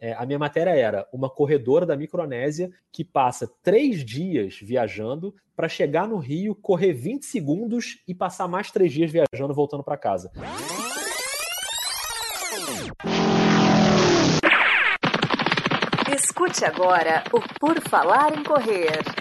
É, a minha matéria era uma corredora da Micronésia que passa três dias viajando para chegar no Rio, correr 20 segundos e passar mais três dias viajando voltando para casa. Escute agora o Por Falar em Correr.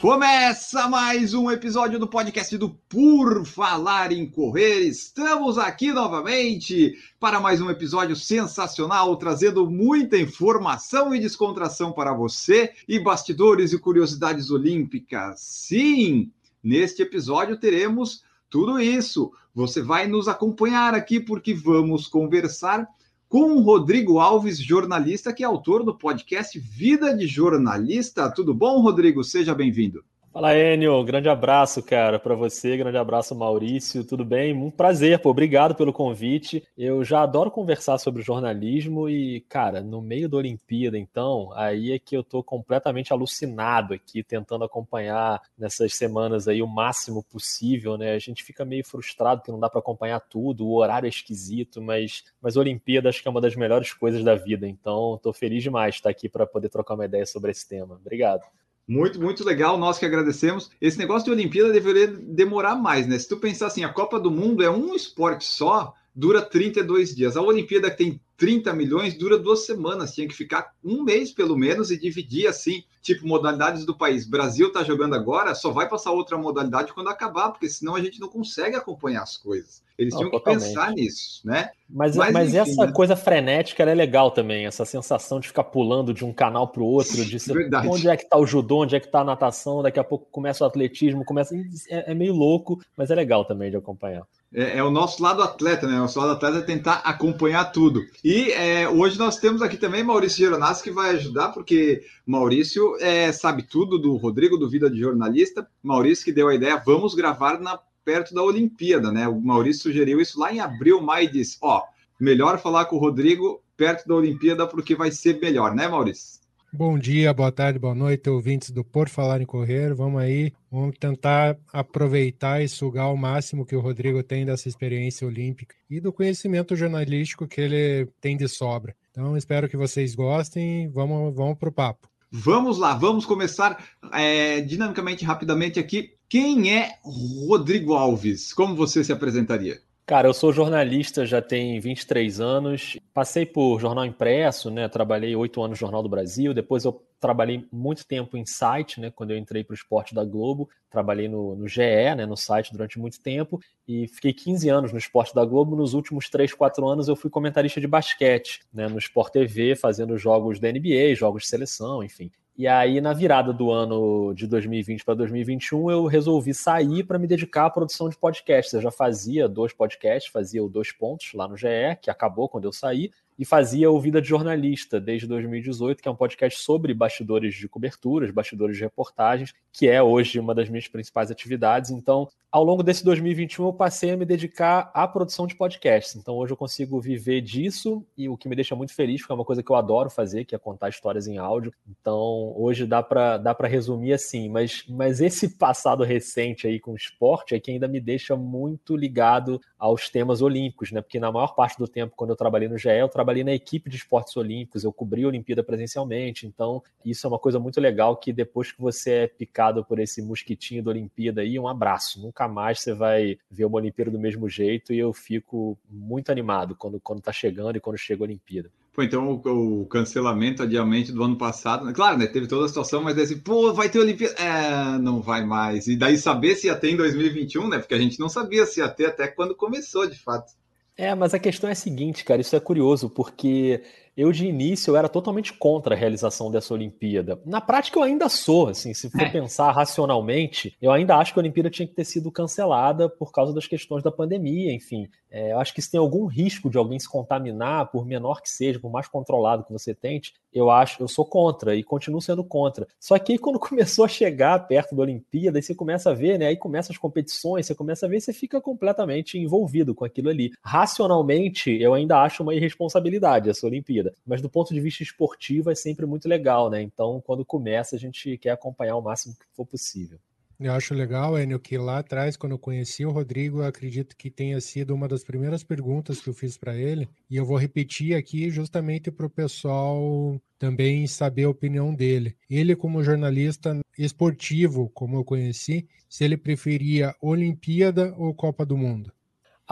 Começa mais um episódio do podcast do Por Falar em Correr. Estamos aqui novamente para mais um episódio sensacional, trazendo muita informação e descontração para você e bastidores e curiosidades olímpicas. Sim, neste episódio teremos tudo isso. Você vai nos acompanhar aqui porque vamos conversar com o Rodrigo Alves, jornalista, que é autor do podcast Vida de Jornalista. Tudo bom, Rodrigo? Seja bem-vindo. Fala, Enio. Grande abraço, cara, para você. Grande abraço, Maurício. Tudo bem? Um prazer, pô. Obrigado pelo convite. Eu já adoro conversar sobre jornalismo e, cara, no meio da Olimpíada, então, aí é que eu tô completamente alucinado aqui, tentando acompanhar nessas semanas aí o máximo possível, né? A gente fica meio frustrado que não dá para acompanhar tudo, o horário é esquisito, mas, mas Olimpíada acho que é uma das melhores coisas da vida. Então, tô feliz demais de estar aqui para poder trocar uma ideia sobre esse tema. Obrigado. Muito, muito legal, nós que agradecemos. Esse negócio de Olimpíada deveria demorar mais, né? Se tu pensar assim, a Copa do Mundo é um esporte só, dura 32 dias. A Olimpíada que tem 30 milhões dura duas semanas, tinha que ficar um mês pelo menos e dividir assim, tipo modalidades do país. Brasil tá jogando agora, só vai passar outra modalidade quando acabar, porque senão a gente não consegue acompanhar as coisas. Eles não, tinham totalmente. que pensar nisso, né? Mas, mas, mas enfim, essa né? coisa frenética é legal também, essa sensação de ficar pulando de um canal para o outro, de ser, onde é que está o judô, onde é que está a natação, daqui a pouco começa o atletismo, começa é, é meio louco, mas é legal também de acompanhar. É, é, o nosso lado atleta, né? O nosso lado atleta é tentar acompanhar tudo. E é, hoje nós temos aqui também Maurício Geronassi que vai ajudar, porque Maurício é, sabe tudo do Rodrigo, do Vida de Jornalista. Maurício que deu a ideia, vamos gravar na, perto da Olimpíada, né? O Maurício sugeriu isso lá em abril, maio e disse: ó, melhor falar com o Rodrigo perto da Olimpíada, porque vai ser melhor, né, Maurício? Bom dia, boa tarde, boa noite, ouvintes do Por Falar em Correr. Vamos aí, vamos tentar aproveitar e sugar o máximo que o Rodrigo tem dessa experiência olímpica e do conhecimento jornalístico que ele tem de sobra. Então, espero que vocês gostem. Vamos, vamos para o papo. Vamos lá, vamos começar é, dinamicamente, rapidamente aqui. Quem é Rodrigo Alves? Como você se apresentaria? Cara, eu sou jornalista já tem 23 anos. Passei por jornal impresso, né? Trabalhei oito anos no Jornal do Brasil. Depois eu trabalhei muito tempo em site, né? Quando eu entrei para o esporte da Globo, trabalhei no, no GE, né? No site durante muito tempo e fiquei 15 anos no esporte da Globo. Nos últimos 3, 4 anos eu fui comentarista de basquete, né? No Sport TV, fazendo jogos da NBA, jogos de seleção, enfim. E aí, na virada do ano de 2020 para 2021, eu resolvi sair para me dedicar à produção de podcasts. Eu já fazia dois podcasts, fazia o Dois Pontos lá no GE, que acabou quando eu saí, e fazia o Vida de Jornalista desde 2018, que é um podcast sobre bastidores de coberturas, bastidores de reportagens, que é hoje uma das minhas principais atividades. Então, ao longo desse 2021, eu passei a me dedicar à produção de podcasts. Então, hoje eu consigo viver disso e o que me deixa muito feliz, porque é uma coisa que eu adoro fazer, que é contar histórias em áudio. Então, hoje dá para dá resumir assim, mas, mas esse passado recente aí com o esporte é que ainda me deixa muito ligado aos temas olímpicos, né? Porque na maior parte do tempo, quando eu trabalhei no GE, eu trabalhei trabalhei na equipe de esportes olímpicos, eu cobri a Olimpíada presencialmente, então isso é uma coisa muito legal que depois que você é picado por esse mosquitinho da Olimpíada aí, um abraço, nunca mais você vai ver uma Olimpíada do mesmo jeito e eu fico muito animado quando, quando tá chegando e quando chega a Olimpíada. Pô, então o, o, cancelamento, adiamento do ano passado, né? claro, né? Teve toda a situação, mas assim, pô, vai ter Olimpíada. É, não vai mais. E daí saber se ia ter em 2021, né? Porque a gente não sabia se ia ter até quando começou, de fato. É, mas a questão é a seguinte, cara, isso é curioso, porque eu de início eu era totalmente contra a realização dessa Olimpíada. Na prática eu ainda sou, assim, se for é. pensar racionalmente, eu ainda acho que a Olimpíada tinha que ter sido cancelada por causa das questões da pandemia, enfim. É, eu acho que se tem algum risco de alguém se contaminar, por menor que seja, por mais controlado que você tente, eu acho, eu sou contra e continuo sendo contra. Só que aí, quando começou a chegar perto da Olimpíada, aí você começa a ver, né? Aí começa as competições, você começa a ver, você fica completamente envolvido com aquilo ali. Racionalmente, eu ainda acho uma irresponsabilidade essa Olimpíada, mas do ponto de vista esportivo é sempre muito legal, né? Então, quando começa, a gente quer acompanhar o máximo que for possível. Eu acho legal, Enio, que lá atrás, quando eu conheci o Rodrigo, acredito que tenha sido uma das primeiras perguntas que eu fiz para ele. E eu vou repetir aqui justamente para o pessoal também saber a opinião dele. Ele, como jornalista esportivo, como eu conheci, se ele preferia Olimpíada ou Copa do Mundo?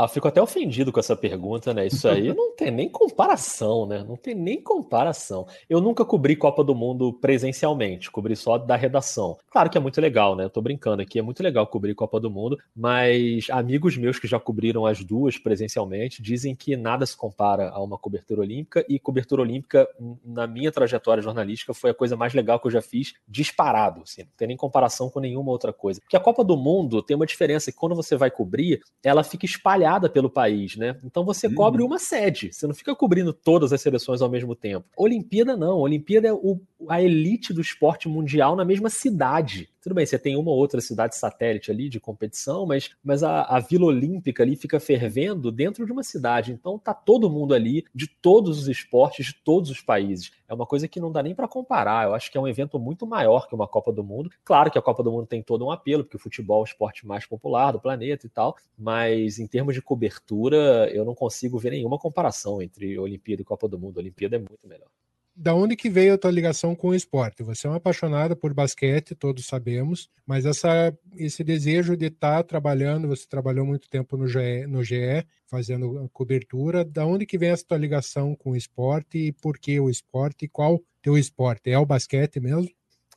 Ah, fico até ofendido com essa pergunta, né? Isso aí não tem nem comparação, né? Não tem nem comparação. Eu nunca cobri Copa do Mundo presencialmente, cobri só da redação. Claro que é muito legal, né? Eu tô brincando aqui, é muito legal cobrir Copa do Mundo, mas amigos meus que já cobriram as duas presencialmente dizem que nada se compara a uma cobertura olímpica e cobertura olímpica, na minha trajetória jornalística, foi a coisa mais legal que eu já fiz disparado, assim, não tem nem comparação com nenhuma outra coisa. Porque a Copa do Mundo tem uma diferença que quando você vai cobrir, ela fica espalhada espalhada pelo país, né? Então você uhum. cobre uma sede, você não fica cobrindo todas as seleções ao mesmo tempo. Olimpíada não, Olimpíada é o, a elite do esporte mundial na mesma cidade. Tudo bem, você tem uma ou outra cidade satélite ali de competição, mas, mas a, a Vila Olímpica ali fica fervendo dentro de uma cidade. Então tá todo mundo ali, de todos os esportes, de todos os países. É uma coisa que não dá nem para comparar. Eu acho que é um evento muito maior que uma Copa do Mundo. Claro que a Copa do Mundo tem todo um apelo, porque o futebol é o esporte mais popular do planeta e tal, mas em termos de cobertura, eu não consigo ver nenhuma comparação entre Olimpíada e Copa do Mundo. A Olimpíada é muito melhor da onde que veio a tua ligação com o esporte? Você é uma apaixonada por basquete, todos sabemos, mas essa, esse desejo de estar tá trabalhando, você trabalhou muito tempo no GE, no GE, fazendo cobertura, da onde que vem essa tua ligação com o esporte e por que o esporte e qual teu esporte? É o basquete mesmo?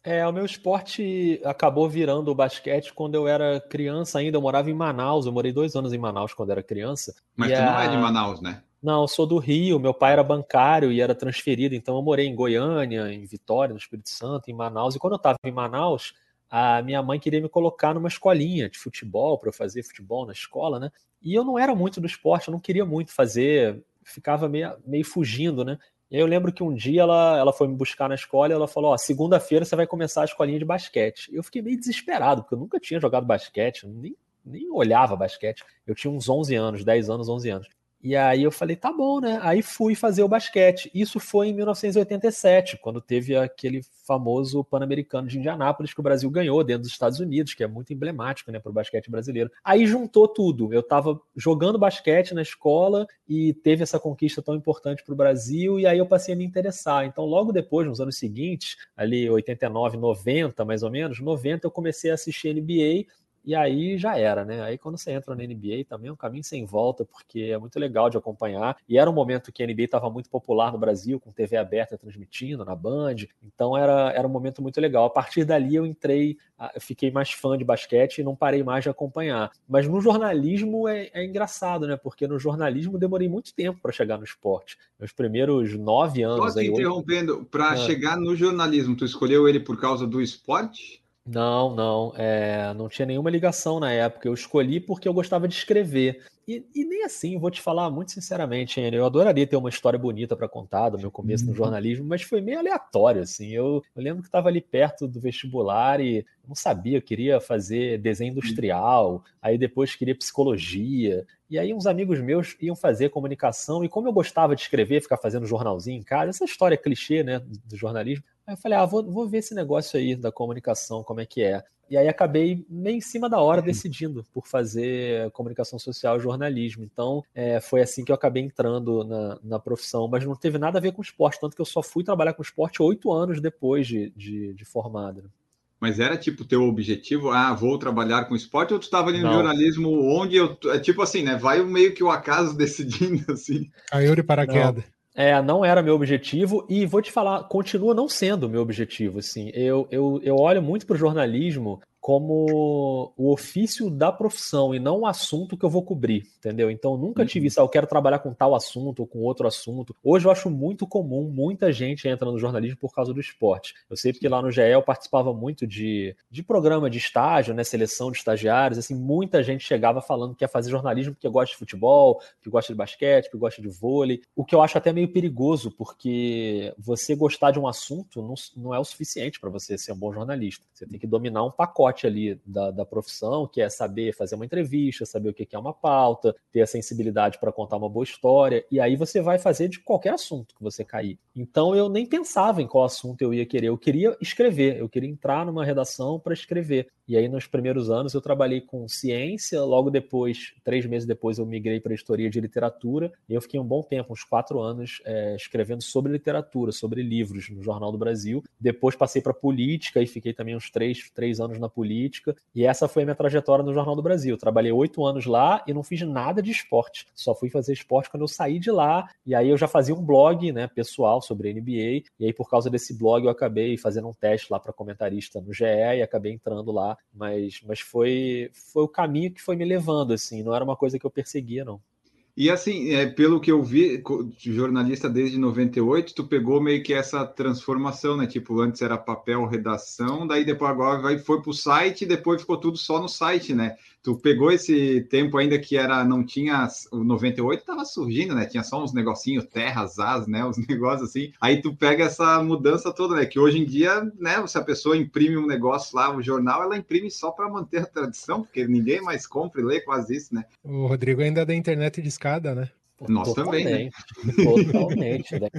É, o meu esporte acabou virando o basquete quando eu era criança ainda. Eu morava em Manaus, eu morei dois anos em Manaus quando era criança. Mas tu a... não é de Manaus, né? Não, eu sou do Rio, meu pai era bancário e era transferido, então eu morei em Goiânia, em Vitória, no Espírito Santo, em Manaus. E quando eu estava em Manaus, a minha mãe queria me colocar numa escolinha de futebol para eu fazer futebol na escola, né? E eu não era muito do esporte, eu não queria muito fazer, ficava meio, meio fugindo, né? E eu lembro que um dia ela, ela foi me buscar na escola e ela falou: Ó, segunda-feira você vai começar a escolinha de basquete. Eu fiquei meio desesperado, porque eu nunca tinha jogado basquete, nem, nem olhava basquete. Eu tinha uns 11 anos, 10 anos, 11 anos. E aí eu falei, tá bom, né? Aí fui fazer o basquete. Isso foi em 1987, quando teve aquele famoso Pan-Americano de Indianápolis que o Brasil ganhou dentro dos Estados Unidos, que é muito emblemático, né, para o basquete brasileiro. Aí juntou tudo. Eu estava jogando basquete na escola e teve essa conquista tão importante para o Brasil, e aí eu passei a me interessar. Então, logo depois, nos anos seguintes, ali 89, 90, mais ou menos, 90, eu comecei a assistir NBA e aí já era, né? Aí quando você entra na NBA também é um caminho sem volta, porque é muito legal de acompanhar. E era um momento que a NBA estava muito popular no Brasil, com TV aberta transmitindo na Band. Então era, era um momento muito legal. A partir dali eu entrei, eu fiquei mais fã de basquete e não parei mais de acompanhar. Mas no jornalismo é, é engraçado, né? Porque no jornalismo demorei muito tempo para chegar no esporte. Meus primeiros nove anos. Só te interrompendo, para ah. chegar no jornalismo, tu escolheu ele por causa do esporte? Não, não, é, não tinha nenhuma ligação na época. Eu escolhi porque eu gostava de escrever. E, e nem assim, vou te falar muito sinceramente, hein, eu adoraria ter uma história bonita para contar do meu começo no uhum. jornalismo, mas foi meio aleatório, assim. Eu, eu lembro que estava ali perto do vestibular e não sabia, eu queria fazer desenho industrial, aí depois queria psicologia. E aí uns amigos meus iam fazer comunicação, e como eu gostava de escrever, ficar fazendo jornalzinho em casa, essa história clichê, né, do jornalismo, Aí eu falei, ah, vou, vou ver esse negócio aí da comunicação, como é que é. E aí acabei meio em cima da hora uhum. decidindo por fazer comunicação social e jornalismo. Então é, foi assim que eu acabei entrando na, na profissão, mas não teve nada a ver com esporte, tanto que eu só fui trabalhar com esporte oito anos depois de, de, de formado. Né? Mas era tipo teu objetivo, ah, vou trabalhar com esporte, ou tu estava ali no não. jornalismo onde eu. É tipo assim, né? Vai meio que o acaso decidindo assim. Caiu de paraquedas. Não. É, não era meu objetivo e vou te falar, continua não sendo meu objetivo. Assim, eu, eu, eu olho muito para o jornalismo como o ofício da profissão e não o assunto que eu vou cobrir, entendeu? Então nunca tive uhum. isso, ah, eu quero trabalhar com tal assunto ou com outro assunto. Hoje eu acho muito comum, muita gente entra no jornalismo por causa do esporte. Eu sei porque lá no GE eu participava muito de, de programa de estágio, né, seleção de estagiários, assim, muita gente chegava falando que quer fazer jornalismo porque gosta de futebol, que gosta de basquete, que gosta de vôlei, o que eu acho até meio perigoso, porque você gostar de um assunto não, não é o suficiente para você ser um bom jornalista. Você tem que dominar um pacote pacote ali da, da profissão, que é saber fazer uma entrevista, saber o que é uma pauta, ter a sensibilidade para contar uma boa história, e aí você vai fazer de qualquer assunto que você cair. Então eu nem pensava em qual assunto eu ia querer, eu queria escrever, eu queria entrar numa redação para escrever. E aí, nos primeiros anos, eu trabalhei com ciência. Logo depois, três meses depois, eu migrei para a história de literatura. E eu fiquei um bom tempo, uns quatro anos, é, escrevendo sobre literatura, sobre livros no Jornal do Brasil. Depois passei para política e fiquei também uns três, três anos na política. E essa foi a minha trajetória no Jornal do Brasil. trabalhei oito anos lá e não fiz nada de esporte. Só fui fazer esporte quando eu saí de lá. E aí eu já fazia um blog né, pessoal sobre NBA. E aí, por causa desse blog, eu acabei fazendo um teste lá para comentarista no GE e acabei entrando lá mas, mas foi, foi o caminho que foi me levando, assim, não era uma coisa que eu perseguia, não. E assim, é, pelo que eu vi, jornalista desde 98, tu pegou meio que essa transformação, né? Tipo, antes era papel, redação, daí depois agora vai, foi para o site e depois ficou tudo só no site, né? Tu pegou esse tempo ainda que era não tinha o 98 estava surgindo, né? Tinha só uns negocinhos, terras, as, né? Os negócios assim. Aí tu pega essa mudança toda, né? Que hoje em dia, né? Se a pessoa imprime um negócio lá, um jornal, ela imprime só para manter a tradição, porque ninguém mais compra e lê quase isso, né? O Rodrigo ainda é da internet de escada, né? Nós também, né? Totalmente. Né?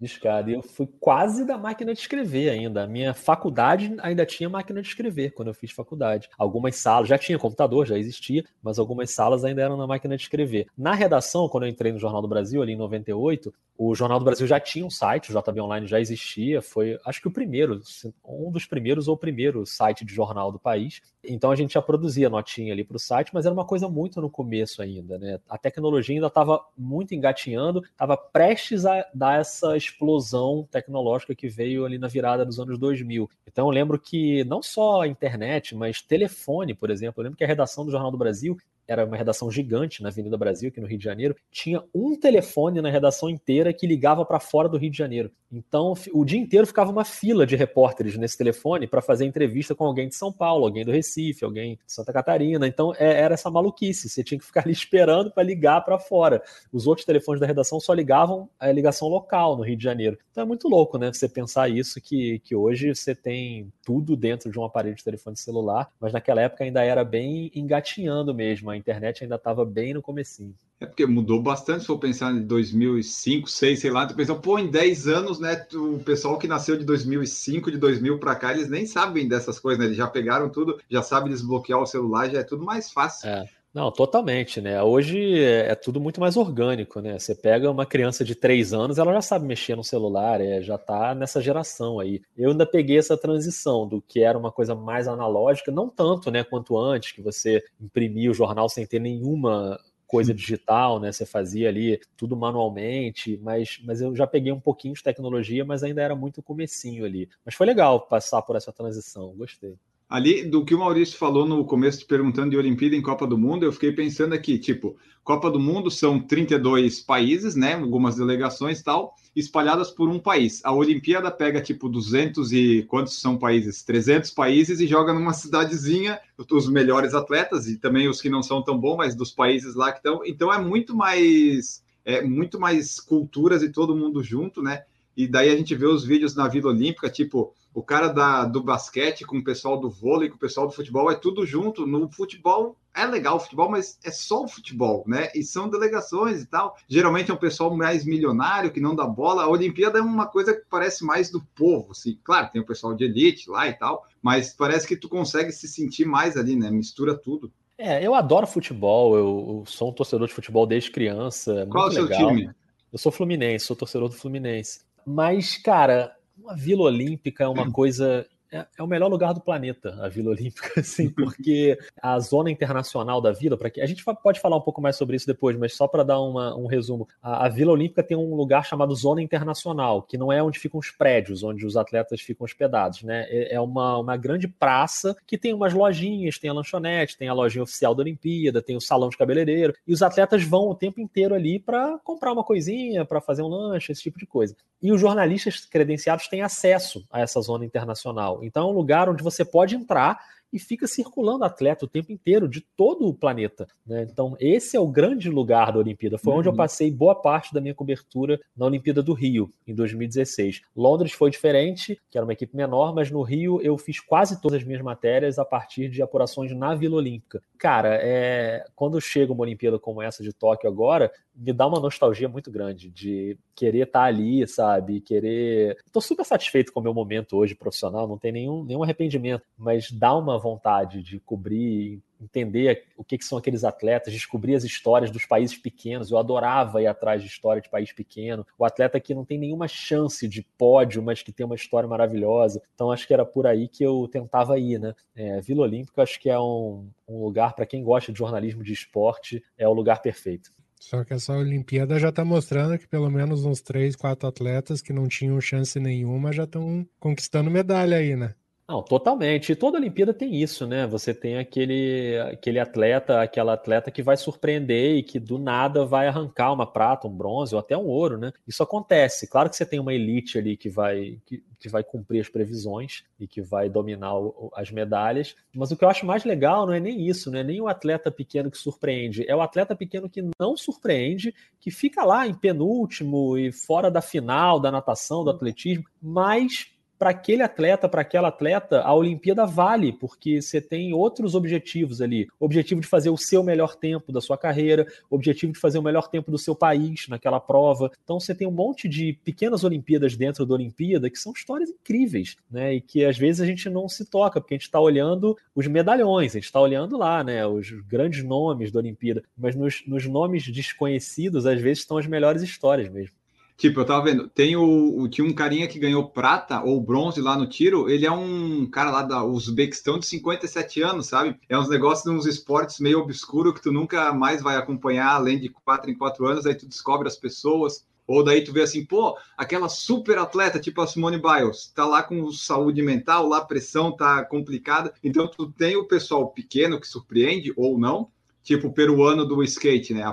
Discada. E eu fui quase da máquina de escrever ainda. A minha faculdade ainda tinha máquina de escrever quando eu fiz faculdade. Algumas salas, já tinha computador, já existia, mas algumas salas ainda eram na máquina de escrever. Na redação, quando eu entrei no Jornal do Brasil, ali em 98, o Jornal do Brasil já tinha um site, o JB Online já existia, foi acho que o primeiro, um dos primeiros ou o primeiro site de jornal do país. Então a gente já produzia notinha ali para o site, mas era uma coisa muito no começo ainda, né? A tecnologia ainda estava muito engatinhando, estava prestes a dar essa explosão tecnológica que veio ali na virada dos anos 2000. Então eu lembro que não só a internet, mas telefone, por exemplo, eu lembro que a redação do Jornal do Brasil era uma redação gigante na Avenida Brasil, aqui no Rio de Janeiro, tinha um telefone na redação inteira que ligava para fora do Rio de Janeiro. Então, o dia inteiro ficava uma fila de repórteres nesse telefone para fazer entrevista com alguém de São Paulo, alguém do Recife, alguém de Santa Catarina. Então, é, era essa maluquice. Você tinha que ficar ali esperando para ligar para fora. Os outros telefones da redação só ligavam a ligação local no Rio de Janeiro. Então, é muito louco, né? Você pensar isso, que, que hoje você tem tudo dentro de um aparelho de telefone celular, mas naquela época ainda era bem engatinhando mesmo. A internet ainda estava bem no comecinho. É porque mudou bastante, se for pensar em 2005, 2006, sei lá, tu pensa, pô, em 10 anos, né, o pessoal que nasceu de 2005, de 2000 para cá, eles nem sabem dessas coisas, né, eles já pegaram tudo, já sabem desbloquear o celular, já é tudo mais fácil. É. Não, totalmente, né? Hoje é tudo muito mais orgânico, né? Você pega uma criança de 3 anos, ela já sabe mexer no celular, é, já tá nessa geração aí. Eu ainda peguei essa transição do que era uma coisa mais analógica, não tanto, né, quanto antes, que você imprimia o jornal sem ter nenhuma coisa digital, né? Você fazia ali tudo manualmente, mas, mas eu já peguei um pouquinho de tecnologia, mas ainda era muito comecinho ali. Mas foi legal passar por essa transição, gostei. Ali, do que o Maurício falou no começo, perguntando de Olimpíada em Copa do Mundo, eu fiquei pensando aqui, tipo, Copa do Mundo são 32 países, né, algumas delegações tal, espalhadas por um país. A Olimpíada pega, tipo, 200 e... quantos são países? 300 países e joga numa cidadezinha os melhores atletas e também os que não são tão bons, mas dos países lá que estão. Então, é muito mais... É muito mais culturas e todo mundo junto, né? E daí a gente vê os vídeos na Vila Olímpica, tipo, o cara da, do basquete com o pessoal do vôlei, com o pessoal do futebol, é tudo junto. No futebol é legal o futebol, mas é só o futebol, né? E são delegações e tal. Geralmente é um pessoal mais milionário que não dá bola. A Olimpíada é uma coisa que parece mais do povo, assim. Claro, tem o pessoal de elite lá e tal, mas parece que tu consegue se sentir mais ali, né? Mistura tudo. É, eu adoro futebol, eu, eu sou um torcedor de futebol desde criança. Qual é o seu legal. time? Eu sou Fluminense, sou torcedor do Fluminense. Mas, cara, uma Vila Olímpica é uma coisa é, é, o melhor lugar do planeta, a Vila Olímpica, assim, porque a zona internacional da Vila, para que a gente pode falar um pouco mais sobre isso depois, mas só para dar uma, um resumo, a, a, Vila Olímpica tem um lugar chamado Zona Internacional, que não é onde ficam os prédios, onde os atletas ficam hospedados, né? É, é uma, uma grande praça que tem umas lojinhas, tem a lanchonete, tem a lojinha oficial da Olimpíada, tem o salão de cabeleireiro, e os atletas vão o tempo inteiro ali para comprar uma coisinha, para fazer um lanche, esse tipo de coisa. E os jornalistas credenciados têm acesso a essa zona internacional. Então é um lugar onde você pode entrar e fica circulando atleta o tempo inteiro de todo o planeta. Né? Então, esse é o grande lugar da Olimpíada. Foi uhum. onde eu uhum. passei boa parte da minha cobertura na Olimpíada do Rio, em 2016. Londres foi diferente, que era uma equipe menor, mas no Rio eu fiz quase todas as minhas matérias a partir de apurações na Vila Olímpica. Cara, é... quando chega uma Olimpíada como essa de Tóquio agora, me dá uma nostalgia muito grande de querer estar ali, sabe? Querer. Estou super satisfeito com o meu momento hoje profissional, não tem nenhum, nenhum arrependimento, mas dá uma vontade de cobrir, entender o que, que, são aqueles atletas, descobrir as histórias dos países pequenos. Eu adorava ir atrás de história de país pequeno. O atleta que não tem nenhuma chance de pódio, mas que tem uma história maravilhosa. Então acho que era por aí que eu tentava ir, né? É, Vila Olímpica acho que é um, um lugar para quem gosta de jornalismo de esporte, é o lugar perfeito. Só que essa Olimpíada já está mostrando que pelo menos uns três, quatro atletas que não tinham chance nenhuma já estão conquistando medalha aí, né? Não, totalmente. E toda Olimpíada tem isso, né? Você tem aquele, aquele atleta, aquela atleta que vai surpreender e que do nada vai arrancar uma prata, um bronze ou até um ouro, né? Isso acontece. Claro que você tem uma elite ali que vai, que, que vai cumprir as previsões e que vai dominar o, as medalhas. Mas o que eu acho mais legal não é nem isso, não é nem o atleta pequeno que surpreende, é o atleta pequeno que não surpreende, que fica lá em penúltimo e fora da final da natação, do atletismo, mas para aquele atleta, para aquela atleta, a Olimpíada vale, porque você tem outros objetivos ali. Objetivo de fazer o seu melhor tempo da sua carreira, objetivo de fazer o melhor tempo do seu país naquela prova. Então você tem um monte de pequenas Olimpíadas dentro da Olimpíada que são histórias incríveis, né? E que às vezes a gente não se toca, porque a gente está olhando os medalhões, a gente está olhando lá, né? Os grandes nomes da Olimpíada, mas nos, nos nomes desconhecidos, às vezes estão as melhores histórias mesmo. Tipo, eu tava vendo, tem o, o, tinha um carinha que ganhou prata ou bronze lá no tiro, ele é um cara lá da Uzbequistão de 57 anos, sabe? É uns negócios de uns esportes meio obscuro que tu nunca mais vai acompanhar, além de quatro em quatro anos, aí tu descobre as pessoas, ou daí tu vê assim, pô, aquela super atleta, tipo a Simone Biles, tá lá com saúde mental, lá a pressão tá complicada, então tu tem o pessoal pequeno que surpreende, ou não, tipo o peruano do skate, né?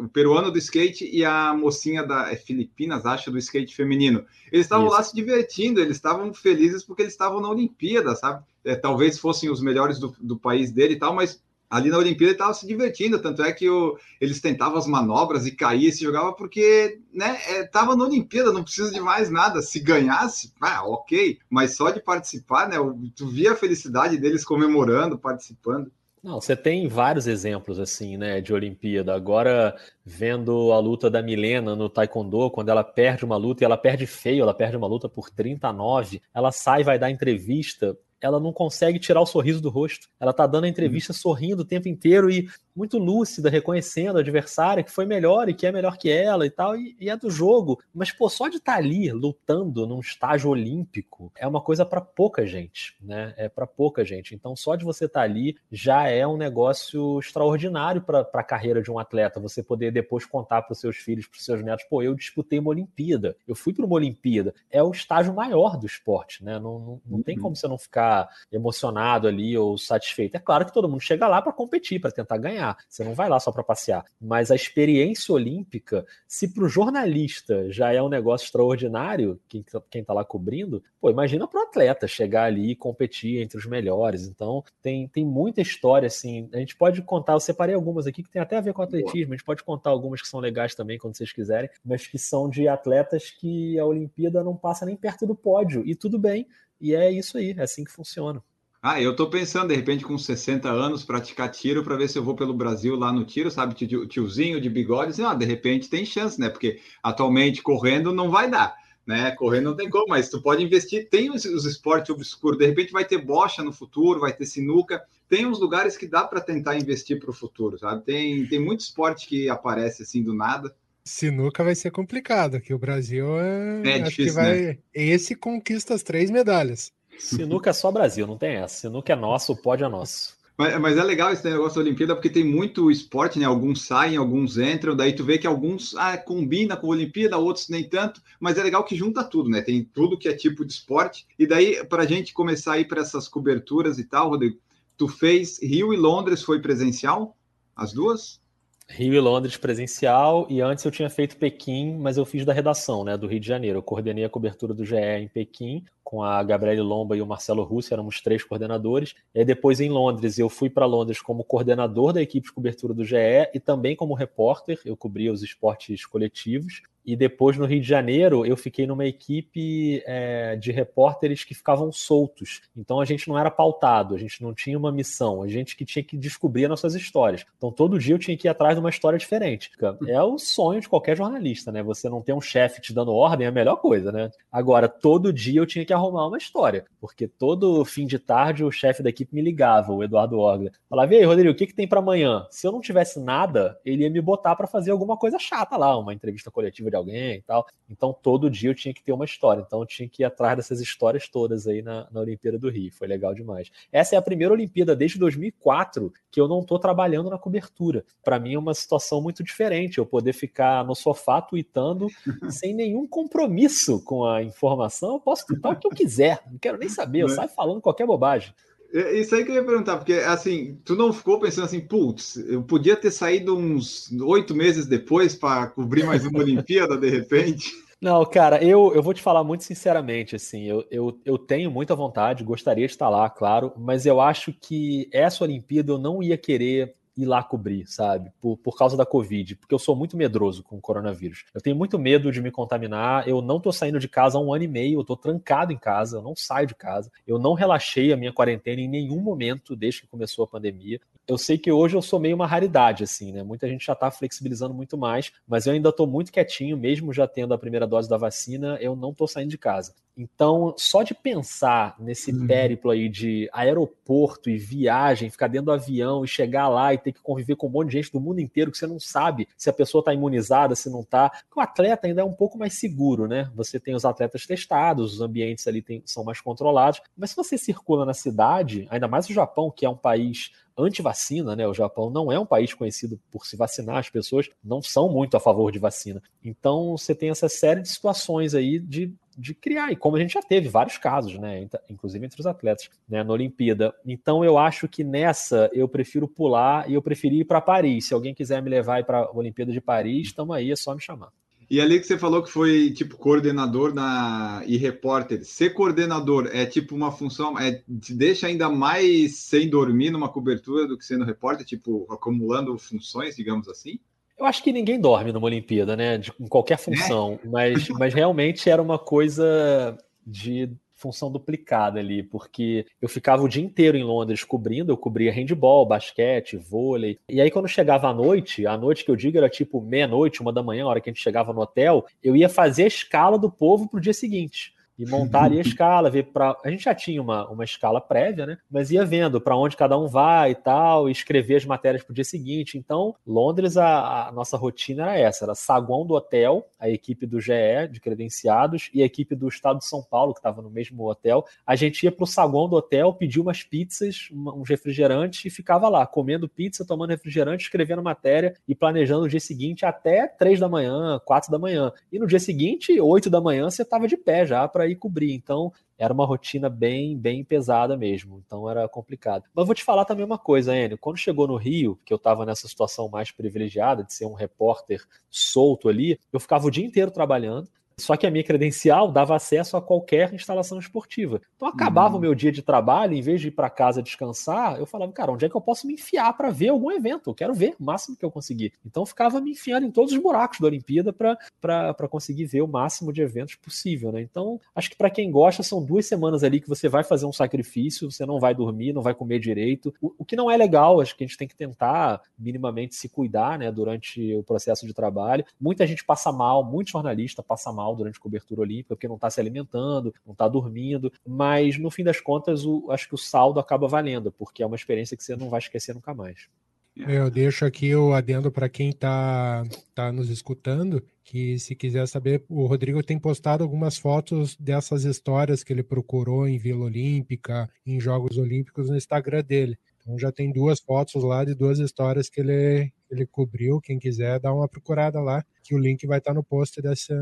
o peruano do skate e a mocinha da é, Filipinas, acho, do skate feminino. Eles estavam lá se divertindo, eles estavam felizes porque eles estavam na Olimpíada, sabe? É, talvez fossem os melhores do, do país dele e tal, mas ali na Olimpíada ele estava se divertindo, tanto é que o, eles tentavam as manobras e caía e se jogava porque, né, estava é, na Olimpíada, não precisa de mais nada. Se ganhasse, ah, ok, mas só de participar, né, tu via a felicidade deles comemorando, participando. Não, você tem vários exemplos assim, né, de Olimpíada. Agora, vendo a luta da Milena no Taekwondo, quando ela perde uma luta e ela perde feio, ela perde uma luta por 39, ela sai vai dar entrevista ela não consegue tirar o sorriso do rosto. Ela tá dando a entrevista uhum. sorrindo o tempo inteiro e muito lúcida, reconhecendo a adversária que foi melhor e que é melhor que ela e tal, e, e é do jogo. Mas, pô, só de estar tá ali lutando num estágio olímpico é uma coisa para pouca gente, né? É para pouca gente. Então, só de você estar tá ali já é um negócio extraordinário para a carreira de um atleta. Você poder depois contar para os seus filhos, para os seus netos, pô, eu disputei uma Olimpíada, eu fui para uma Olimpíada. É o estágio maior do esporte, né? Não, não, não tem uhum. como você não ficar emocionado ali ou satisfeito. É claro que todo mundo chega lá para competir, para tentar ganhar Você não vai lá só para passear. Mas a experiência olímpica, se para o jornalista já é um negócio extraordinário, quem, tá, quem tá lá cobrindo, pô, imagina para o atleta chegar ali e competir entre os melhores. Então, tem, tem muita história, assim. A gente pode contar, eu separei algumas aqui que tem até a ver com atletismo, a gente pode contar algumas que são legais também, quando vocês quiserem, mas que são de atletas que a Olimpíada não passa nem perto do pódio. E tudo bem. E é isso aí, é assim que funciona. Ah, eu tô pensando, de repente, com 60 anos, praticar tiro para ver se eu vou pelo Brasil lá no tiro, sabe? Tio, tiozinho de bigode, assim, ah, de repente tem chance, né? Porque atualmente correndo não vai dar, né? Correndo não tem como, mas tu pode investir. Tem os, os esportes obscuros, de repente vai ter bocha no futuro, vai ter sinuca. Tem uns lugares que dá para tentar investir para o futuro, sabe? Tem, tem muito esporte que aparece assim do nada. Sinuca vai ser complicado, que o Brasil é, é difícil, vai... né? Esse conquista as três medalhas. Sinuca é só Brasil, não tem essa. Sinuca é nosso, o pódio é nosso. Mas, mas, é legal esse negócio da Olimpíada, porque tem muito esporte, né? Alguns saem, alguns entram, daí tu vê que alguns ah, combina com a Olimpíada, outros nem tanto, mas é legal que junta tudo, né? Tem tudo que é tipo de esporte. E daí, para a gente começar a ir para essas coberturas e tal, Rodrigo, tu fez Rio e Londres, foi presencial? As duas? Rio e Londres presencial, e antes eu tinha feito Pequim, mas eu fiz da redação, né, do Rio de Janeiro. Eu coordenei a cobertura do GE em Pequim, com a Gabriele Lomba e o Marcelo Russo, éramos três coordenadores. E depois em Londres, eu fui para Londres como coordenador da equipe de cobertura do GE e também como repórter, eu cobria os esportes coletivos. E depois, no Rio de Janeiro, eu fiquei numa equipe é, de repórteres que ficavam soltos. Então a gente não era pautado, a gente não tinha uma missão, a gente que tinha que descobrir nossas histórias. Então todo dia eu tinha que ir atrás de uma história diferente. É o sonho de qualquer jornalista, né? Você não ter um chefe te dando ordem é a melhor coisa, né? Agora, todo dia eu tinha que arrumar uma história, porque todo fim de tarde o chefe da equipe me ligava, o Eduardo Orgler. Falava, e aí, Rodrigo, o que, que tem para amanhã? Se eu não tivesse nada, ele ia me botar para fazer alguma coisa chata lá, uma entrevista coletiva de alguém e tal. Então, todo dia eu tinha que ter uma história. Então, eu tinha que ir atrás dessas histórias todas aí na, na Olimpíada do Rio. Foi legal demais. Essa é a primeira Olimpíada desde 2004 que eu não estou trabalhando na cobertura. Para mim é uma situação muito diferente. Eu poder ficar no sofá tweetando sem nenhum compromisso com a informação. Eu posso twittar o que eu quiser. Não quero nem saber. Eu saio falando qualquer bobagem. É isso aí que eu ia perguntar, porque assim, tu não ficou pensando assim, putz, eu podia ter saído uns oito meses depois para cobrir mais uma Olimpíada de repente? Não, cara, eu, eu vou te falar muito sinceramente, assim, eu, eu, eu tenho muita vontade, gostaria de estar lá, claro, mas eu acho que essa Olimpíada eu não ia querer ir lá cobrir, sabe? Por, por causa da Covid, porque eu sou muito medroso com o coronavírus. Eu tenho muito medo de me contaminar, eu não tô saindo de casa há um ano e meio, eu tô trancado em casa, eu não saio de casa, eu não relaxei a minha quarentena em nenhum momento desde que começou a pandemia. Eu sei que hoje eu sou meio uma raridade, assim, né? Muita gente já tá flexibilizando muito mais, mas eu ainda tô muito quietinho, mesmo já tendo a primeira dose da vacina, eu não tô saindo de casa. Então, só de pensar nesse uhum. périplo aí de aeroporto e viagem, ficar dentro do avião e chegar lá e ter que conviver com um monte de gente do mundo inteiro que você não sabe se a pessoa está imunizada, se não está. O atleta ainda é um pouco mais seguro, né? Você tem os atletas testados, os ambientes ali tem, são mais controlados. Mas se você circula na cidade, ainda mais o Japão, que é um país anti-vacina, né? O Japão não é um país conhecido por se vacinar, as pessoas não são muito a favor de vacina. Então você tem essa série de situações aí de de criar, e como a gente já teve vários casos, né, inclusive entre os atletas, né, na Olimpíada. Então eu acho que nessa eu prefiro pular e eu preferi ir para Paris. Se alguém quiser me levar para a Olimpíada de Paris, estamos aí, é só me chamar. E ali que você falou que foi tipo coordenador na... e repórter. Ser coordenador é tipo uma função, é, te deixa ainda mais sem dormir numa cobertura do que sendo repórter, tipo, acumulando funções, digamos assim? Eu acho que ninguém dorme numa Olimpíada, né? De, em qualquer função, é? mas, mas realmente era uma coisa de função duplicada ali, porque eu ficava o dia inteiro em Londres cobrindo, eu cobria handball, basquete, vôlei. E aí, quando chegava à noite, a noite que eu digo era tipo meia-noite, uma da manhã, a hora que a gente chegava no hotel, eu ia fazer a escala do povo pro dia seguinte e montar ali a escala, ver para a gente já tinha uma, uma escala prévia, né? Mas ia vendo para onde cada um vai e tal, e escrever as matérias para o dia seguinte. Então, Londres a, a, nossa rotina era essa, era saguão do hotel, a equipe do GE de credenciados e a equipe do Estado de São Paulo que estava no mesmo hotel. A gente ia para o saguão do hotel, pedia umas pizzas, uma, uns refrigerantes e ficava lá comendo pizza, tomando refrigerante, escrevendo matéria e planejando o dia seguinte até três da manhã, quatro da manhã. E no dia seguinte, oito da manhã, você estava de pé já para para ir cobrir. Então, era uma rotina bem, bem pesada mesmo. Então, era complicado. Mas vou te falar também uma coisa, Enio. Quando chegou no Rio, que eu estava nessa situação mais privilegiada de ser um repórter solto ali, eu ficava o dia inteiro trabalhando. Só que a minha credencial dava acesso a qualquer instalação esportiva. Então acabava o meu dia de trabalho, em vez de ir para casa descansar, eu falava, cara, onde é que eu posso me enfiar para ver algum evento? Eu quero ver o máximo que eu conseguir. Então eu ficava me enfiando em todos os buracos da Olimpíada para conseguir ver o máximo de eventos possível, né? Então, acho que para quem gosta, são duas semanas ali que você vai fazer um sacrifício, você não vai dormir, não vai comer direito. O, o que não é legal, acho que a gente tem que tentar minimamente se cuidar, né, durante o processo de trabalho. Muita gente passa mal, muito jornalista passa mal mal durante a cobertura olímpica, porque não está se alimentando, não está dormindo, mas no fim das contas, o, acho que o saldo acaba valendo, porque é uma experiência que você não vai esquecer nunca mais. Eu deixo aqui o adendo para quem está tá nos escutando, que se quiser saber, o Rodrigo tem postado algumas fotos dessas histórias que ele procurou em Vila Olímpica, em Jogos Olímpicos no Instagram dele. Então já tem duas fotos lá de duas histórias que ele, ele cobriu. Quem quiser, dá uma procurada lá, que o link vai estar no post dessa,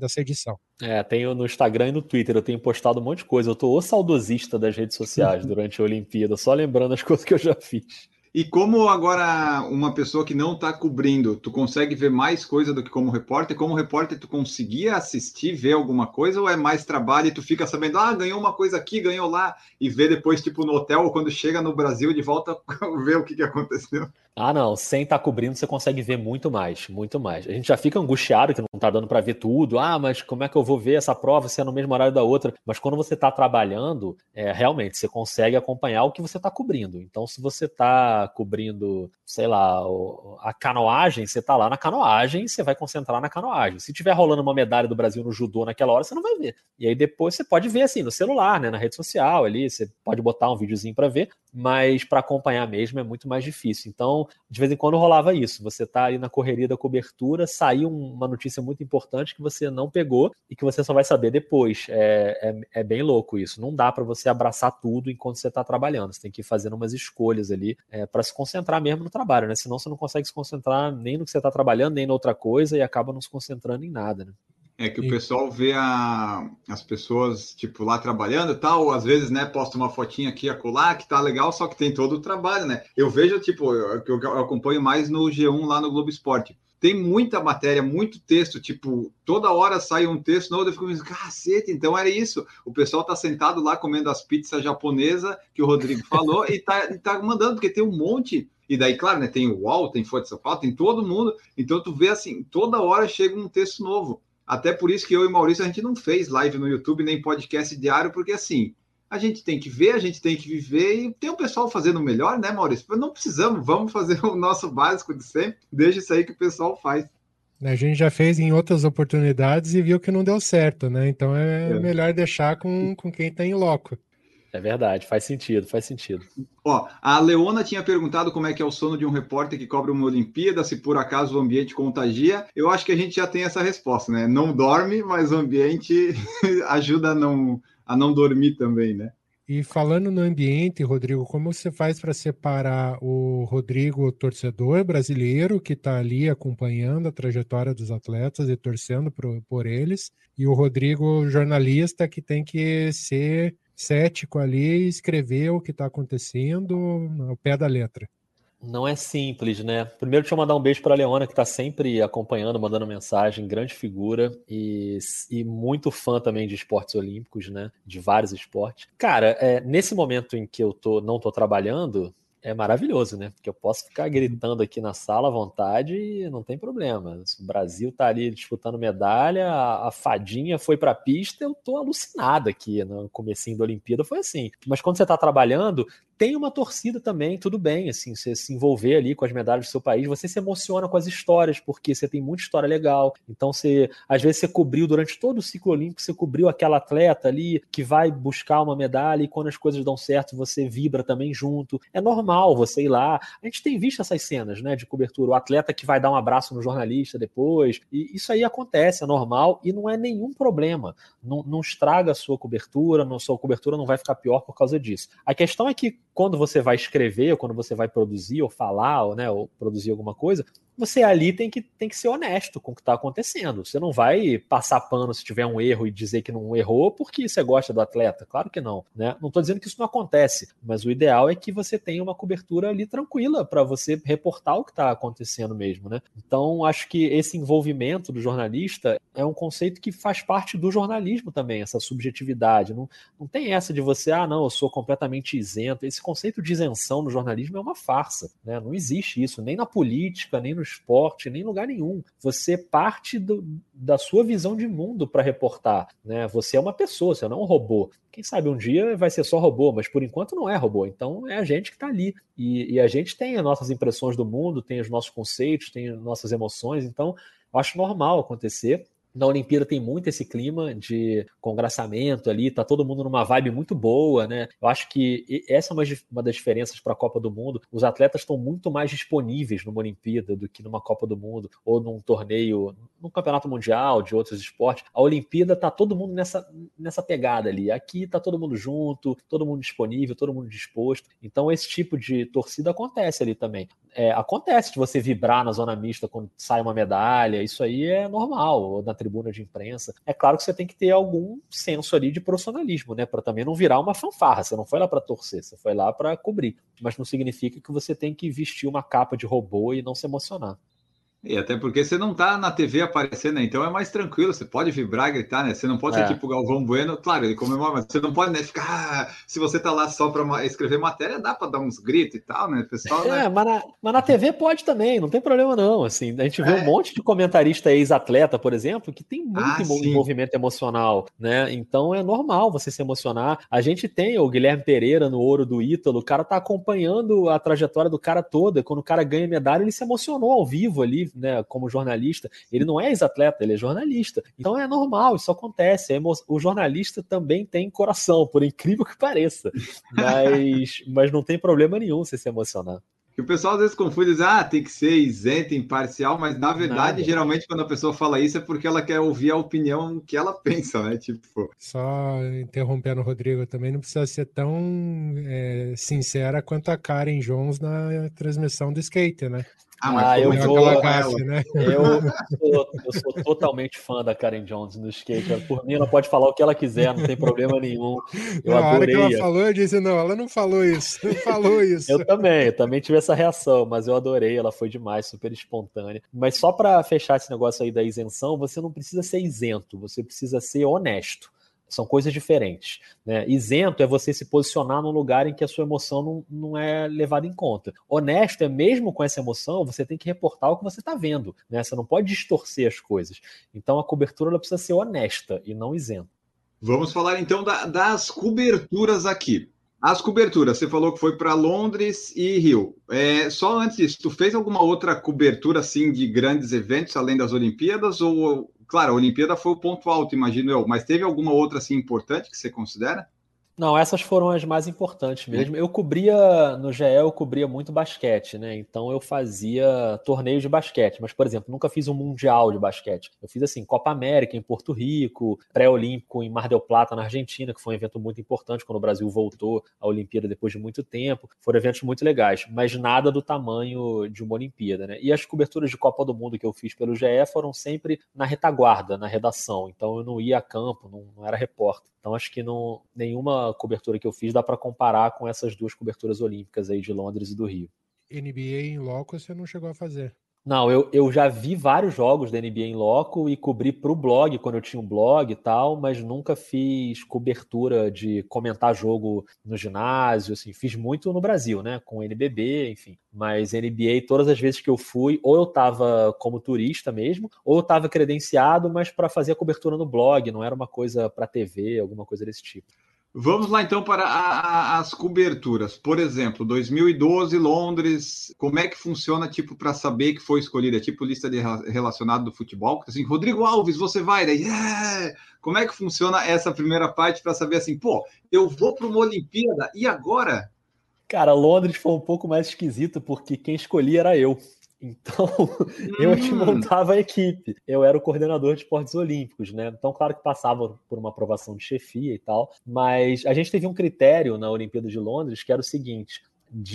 dessa edição. É, tenho no Instagram e no Twitter, eu tenho postado um monte de coisa. Eu tô o saudosista das redes sociais durante a Olimpíada, só lembrando as coisas que eu já fiz. E como agora uma pessoa que não está cobrindo, tu consegue ver mais coisa do que como repórter? Como repórter, tu conseguia assistir, ver alguma coisa, ou é mais trabalho e tu fica sabendo, ah, ganhou uma coisa aqui, ganhou lá, e vê depois, tipo, no hotel, ou quando chega no Brasil, de volta, ver o que, que aconteceu? Ah, não, sem estar tá cobrindo, você consegue ver muito mais, muito mais. A gente já fica angustiado que não está dando para ver tudo. Ah, mas como é que eu vou ver essa prova se é no mesmo horário da outra? Mas quando você está trabalhando, é, realmente você consegue acompanhar o que você está cobrindo. Então, se você está cobrindo, sei lá, a canoagem, você está lá na canoagem, você vai concentrar na canoagem. Se tiver rolando uma medalha do Brasil no judô naquela hora, você não vai ver. E aí depois você pode ver assim no celular, né, na rede social ali, você pode botar um videozinho para ver, mas para acompanhar mesmo é muito mais difícil. Então, de vez em quando rolava isso. Você está ali na correria da cobertura, saiu uma notícia muito importante que você não pegou e que você só vai saber depois. É, é, é bem louco isso. Não dá para você abraçar tudo enquanto você está trabalhando. Você tem que ir fazendo umas escolhas ali é, para se concentrar mesmo no trabalho, né? Senão você não consegue se concentrar nem no que você está trabalhando, nem na outra coisa e acaba não se concentrando em nada, né? É que o pessoal vê a, as pessoas, tipo, lá trabalhando e tal, às vezes, né, posta uma fotinha aqui, acolá, que tá legal, só que tem todo o trabalho, né? Eu vejo, tipo, eu, eu acompanho mais no G1 lá no Globo Esporte. Tem muita matéria, muito texto, tipo, toda hora sai um texto novo, eu fico pensando, cacete, então era isso. O pessoal tá sentado lá comendo as pizzas japonesa que o Rodrigo falou e tá, e tá mandando, porque tem um monte. E daí, claro, né, tem o UOL, tem Folha de São Paulo, tem todo mundo. Então tu vê assim, toda hora chega um texto novo. Até por isso que eu e Maurício a gente não fez live no YouTube nem podcast diário, porque assim, a gente tem que ver, a gente tem que viver e tem um pessoal fazendo melhor, né, Maurício? Não precisamos, vamos fazer o nosso básico de sempre, deixa isso aí que o pessoal faz. A gente já fez em outras oportunidades e viu que não deu certo, né? Então é, é. melhor deixar com, com quem está em loco. É verdade, faz sentido, faz sentido. Ó, a Leona tinha perguntado como é que é o sono de um repórter que cobre uma Olimpíada, se por acaso o ambiente contagia. Eu acho que a gente já tem essa resposta, né? Não dorme, mas o ambiente ajuda a não, a não dormir também, né? E falando no ambiente, Rodrigo, como você faz para separar o Rodrigo torcedor brasileiro que está ali acompanhando a trajetória dos atletas e torcendo por, por eles, e o Rodrigo jornalista que tem que ser cético ali e escrever o que está acontecendo ao pé da letra. Não é simples, né? Primeiro, deixa eu mandar um beijo para a Leona, que está sempre acompanhando, mandando mensagem, grande figura e, e muito fã também de esportes olímpicos, né? De vários esportes. Cara, é, nesse momento em que eu tô, não estou trabalhando, é maravilhoso, né? Porque eu posso ficar gritando aqui na sala à vontade e não tem problema. Se o Brasil tá ali disputando medalha, a, a fadinha foi para a pista, eu tô alucinado aqui no comecinho da Olimpíada, foi assim. Mas quando você tá trabalhando, tem uma torcida também, tudo bem, assim, você se envolver ali com as medalhas do seu país, você se emociona com as histórias, porque você tem muita história legal. Então, você, às vezes, você cobriu durante todo o ciclo olímpico, você cobriu aquela atleta ali que vai buscar uma medalha e quando as coisas dão certo, você vibra também junto. É normal você ir lá. A gente tem visto essas cenas, né, de cobertura, o atleta que vai dar um abraço no jornalista depois, e isso aí acontece, é normal e não é nenhum problema. Não, não estraga a sua cobertura, a sua cobertura não vai ficar pior por causa disso. A questão é que quando você vai escrever, ou quando você vai produzir, ou falar, ou, né, ou produzir alguma coisa, você ali tem que, tem que ser honesto com o que está acontecendo. Você não vai passar pano se tiver um erro e dizer que não errou porque você gosta do atleta. Claro que não. Né? Não estou dizendo que isso não acontece, mas o ideal é que você tenha uma cobertura ali tranquila para você reportar o que está acontecendo mesmo. Né? Então, acho que esse envolvimento do jornalista é um conceito que faz parte do jornalismo também, essa subjetividade. Não, não tem essa de você, ah, não, eu sou completamente isento. Esse conceito de isenção no jornalismo é uma farsa. Né? Não existe isso, nem na política, nem no esporte, nem em lugar nenhum. Você parte do, da sua visão de mundo para reportar. Né? Você é uma pessoa, você não é um robô. Quem sabe um dia vai ser só robô, mas por enquanto não é robô. Então é a gente que está ali. E, e a gente tem as nossas impressões do mundo, tem os nossos conceitos, tem as nossas emoções. Então acho normal acontecer Na Olimpíada tem muito esse clima de congraçamento ali, tá todo mundo numa vibe muito boa, né? Eu acho que essa é uma, das diferenças para a Copa do Mundo. Os atletas estão muito mais disponíveis numa Olimpíada do que numa Copa do Mundo ou num torneio, num campeonato mundial de outros esportes. A Olimpíada tá todo mundo nessa, nessa pegada ali. Aqui tá todo mundo junto, todo mundo disponível, todo mundo disposto. Então esse tipo de torcida acontece ali também. É, acontece de você vibrar na zona mista quando sai uma medalha, isso aí é normal, na tribuna de imprensa. É claro que você tem que ter algum senso ali de profissionalismo, né, para também não virar uma fanfarra. Você não foi lá para torcer, você foi lá para cobrir. Mas não significa que você tem que vestir uma capa de robô e não se emocionar. E até porque você não tá na TV aparecendo, né? então é mais tranquilo, você pode vibrar, gritar, né? Você não pode é. ser tipo o Galvão Bueno, claro, ele comemora, mas você não pode né, ficar. Ah, se você tá lá só para escrever matéria, dá para dar uns gritos e tal, né? Pessoal, é, né? Mas, na, mas na TV pode também, não tem problema não. Assim, a gente vê é. um monte de comentarista ex-atleta, por exemplo, que tem muito ah, envolvimento emocional, né? Então é normal você se emocionar. A gente tem o Guilherme Pereira no ouro do Ítalo, o cara tá acompanhando a trajetória do cara toda. Quando o cara ganha medalha, ele se emocionou ao vivo ali né, como jornalista. Ele não é ex-atleta, ele é jornalista. Então é normal, isso acontece. O jornalista também tem coração, por incrível que pareça. Mas, mas não tem problema nenhum você se emocionar. Que o pessoal às vezes confunde, diz, ah, tem que ser isento, imparcial, mas na verdade, Nada. geralmente, quando a pessoa fala isso é porque ela quer ouvir a opinião que ela pensa, né? Tipo. Só interrompendo o Rodrigo, também não precisa ser tão é, sincera quanto a Karen Jones na transmissão do skate, né? Ah, mas ah, eu, vou, classe, né? eu, sou, eu sou totalmente fã da Karen Jones no skate. Por mim, ela pode falar o que ela quiser, não tem problema nenhum. Eu Na hora que ela falou, eu disse: não, ela não falou isso, não falou isso. eu também, eu também tive essa reação, mas eu adorei, ela foi demais, super espontânea. Mas só para fechar esse negócio aí da isenção, você não precisa ser isento, você precisa ser honesto. São coisas diferentes. Né? Isento é você se posicionar num lugar em que a sua emoção não, não é levada em conta. Honesto é mesmo com essa emoção, você tem que reportar o que você está vendo. Né? Você não pode distorcer as coisas. Então a cobertura ela precisa ser honesta e não isenta. Vamos falar então da, das coberturas aqui. As coberturas, você falou que foi para Londres e Rio. É, só antes disso, tu fez alguma outra cobertura assim de grandes eventos além das Olimpíadas ou Claro, a Olimpíada foi o ponto alto, imagino eu, mas teve alguma outra assim importante que você considera? Não, essas foram as mais importantes mesmo. Eu cobria, no GE, eu cobria muito basquete, né? Então eu fazia torneios de basquete, mas, por exemplo, nunca fiz um mundial de basquete. Eu fiz, assim, Copa América em Porto Rico, pré-olímpico em Mar del Plata, na Argentina, que foi um evento muito importante quando o Brasil voltou à Olimpíada depois de muito tempo. Foram eventos muito legais, mas nada do tamanho de uma Olimpíada, né? E as coberturas de Copa do Mundo que eu fiz pelo GE foram sempre na retaguarda, na redação. Então eu não ia a campo, não, não era repórter. Então acho que não, nenhuma cobertura que eu fiz dá para comparar com essas duas coberturas olímpicas aí de Londres e do Rio. NBA em loco você não chegou a fazer? Não, eu, eu já vi vários jogos da NBA em loco e cobri para o blog quando eu tinha um blog e tal, mas nunca fiz cobertura de comentar jogo no ginásio, assim, fiz muito no Brasil, né, com NBB, enfim. Mas NBA, todas as vezes que eu fui, ou eu estava como turista mesmo, ou eu estava credenciado, mas para fazer a cobertura no blog, não era uma coisa para TV, alguma coisa desse tipo. Vamos lá então para a, a, as coberturas. Por exemplo, 2012, Londres. Como é que funciona, tipo, para saber que foi escolhida? É tipo lista de relacionado do futebol? Assim, Rodrigo Alves, você vai, daí, yeah! Como é que funciona essa primeira parte para saber assim, pô, eu vou para uma Olimpíada e agora? Cara, Londres foi um pouco mais esquisito porque quem escolhi era eu. Então, eu que hum. montava a equipe. Eu era o coordenador de esportes olímpicos, né? Então, claro que passava por uma aprovação de chefia e tal, mas a gente teve um critério na Olimpíada de Londres que era o seguinte: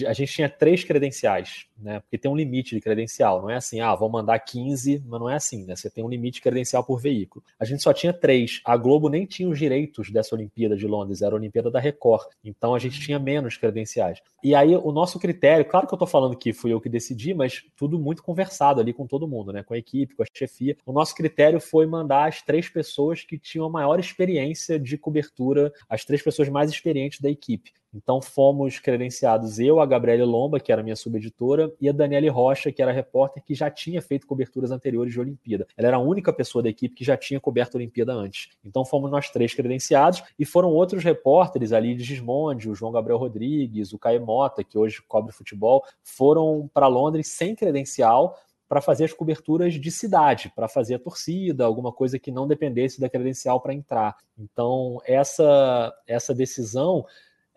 a gente tinha três credenciais, né? Porque tem um limite de credencial. Não é assim, ah, vou mandar 15, mas não é assim, né? Você tem um limite credencial por veículo. A gente só tinha três. A Globo nem tinha os direitos dessa Olimpíada de Londres, era a Olimpíada da Record. Então a gente tinha menos credenciais. E aí o nosso critério, claro que eu tô falando que fui eu que decidi, mas tudo muito conversado ali com todo mundo, né? Com a equipe, com a chefia. O nosso critério foi mandar as três pessoas que tinham a maior experiência de cobertura, as três pessoas mais experientes da equipe. Então fomos credenciados eu, a Gabriele Lomba, que era minha subeditora, e a Daniele Rocha, que era repórter que já tinha feito coberturas anteriores de Olimpíada. Ela era a única pessoa da equipe que já tinha coberto a Olimpíada antes. Então fomos nós três credenciados e foram outros repórteres ali de Gismonde, o João Gabriel Rodrigues, o Caio Mota, que hoje cobre futebol, foram para Londres sem credencial para fazer as coberturas de cidade, para fazer a torcida, alguma coisa que não dependesse da credencial para entrar. Então, essa, essa decisão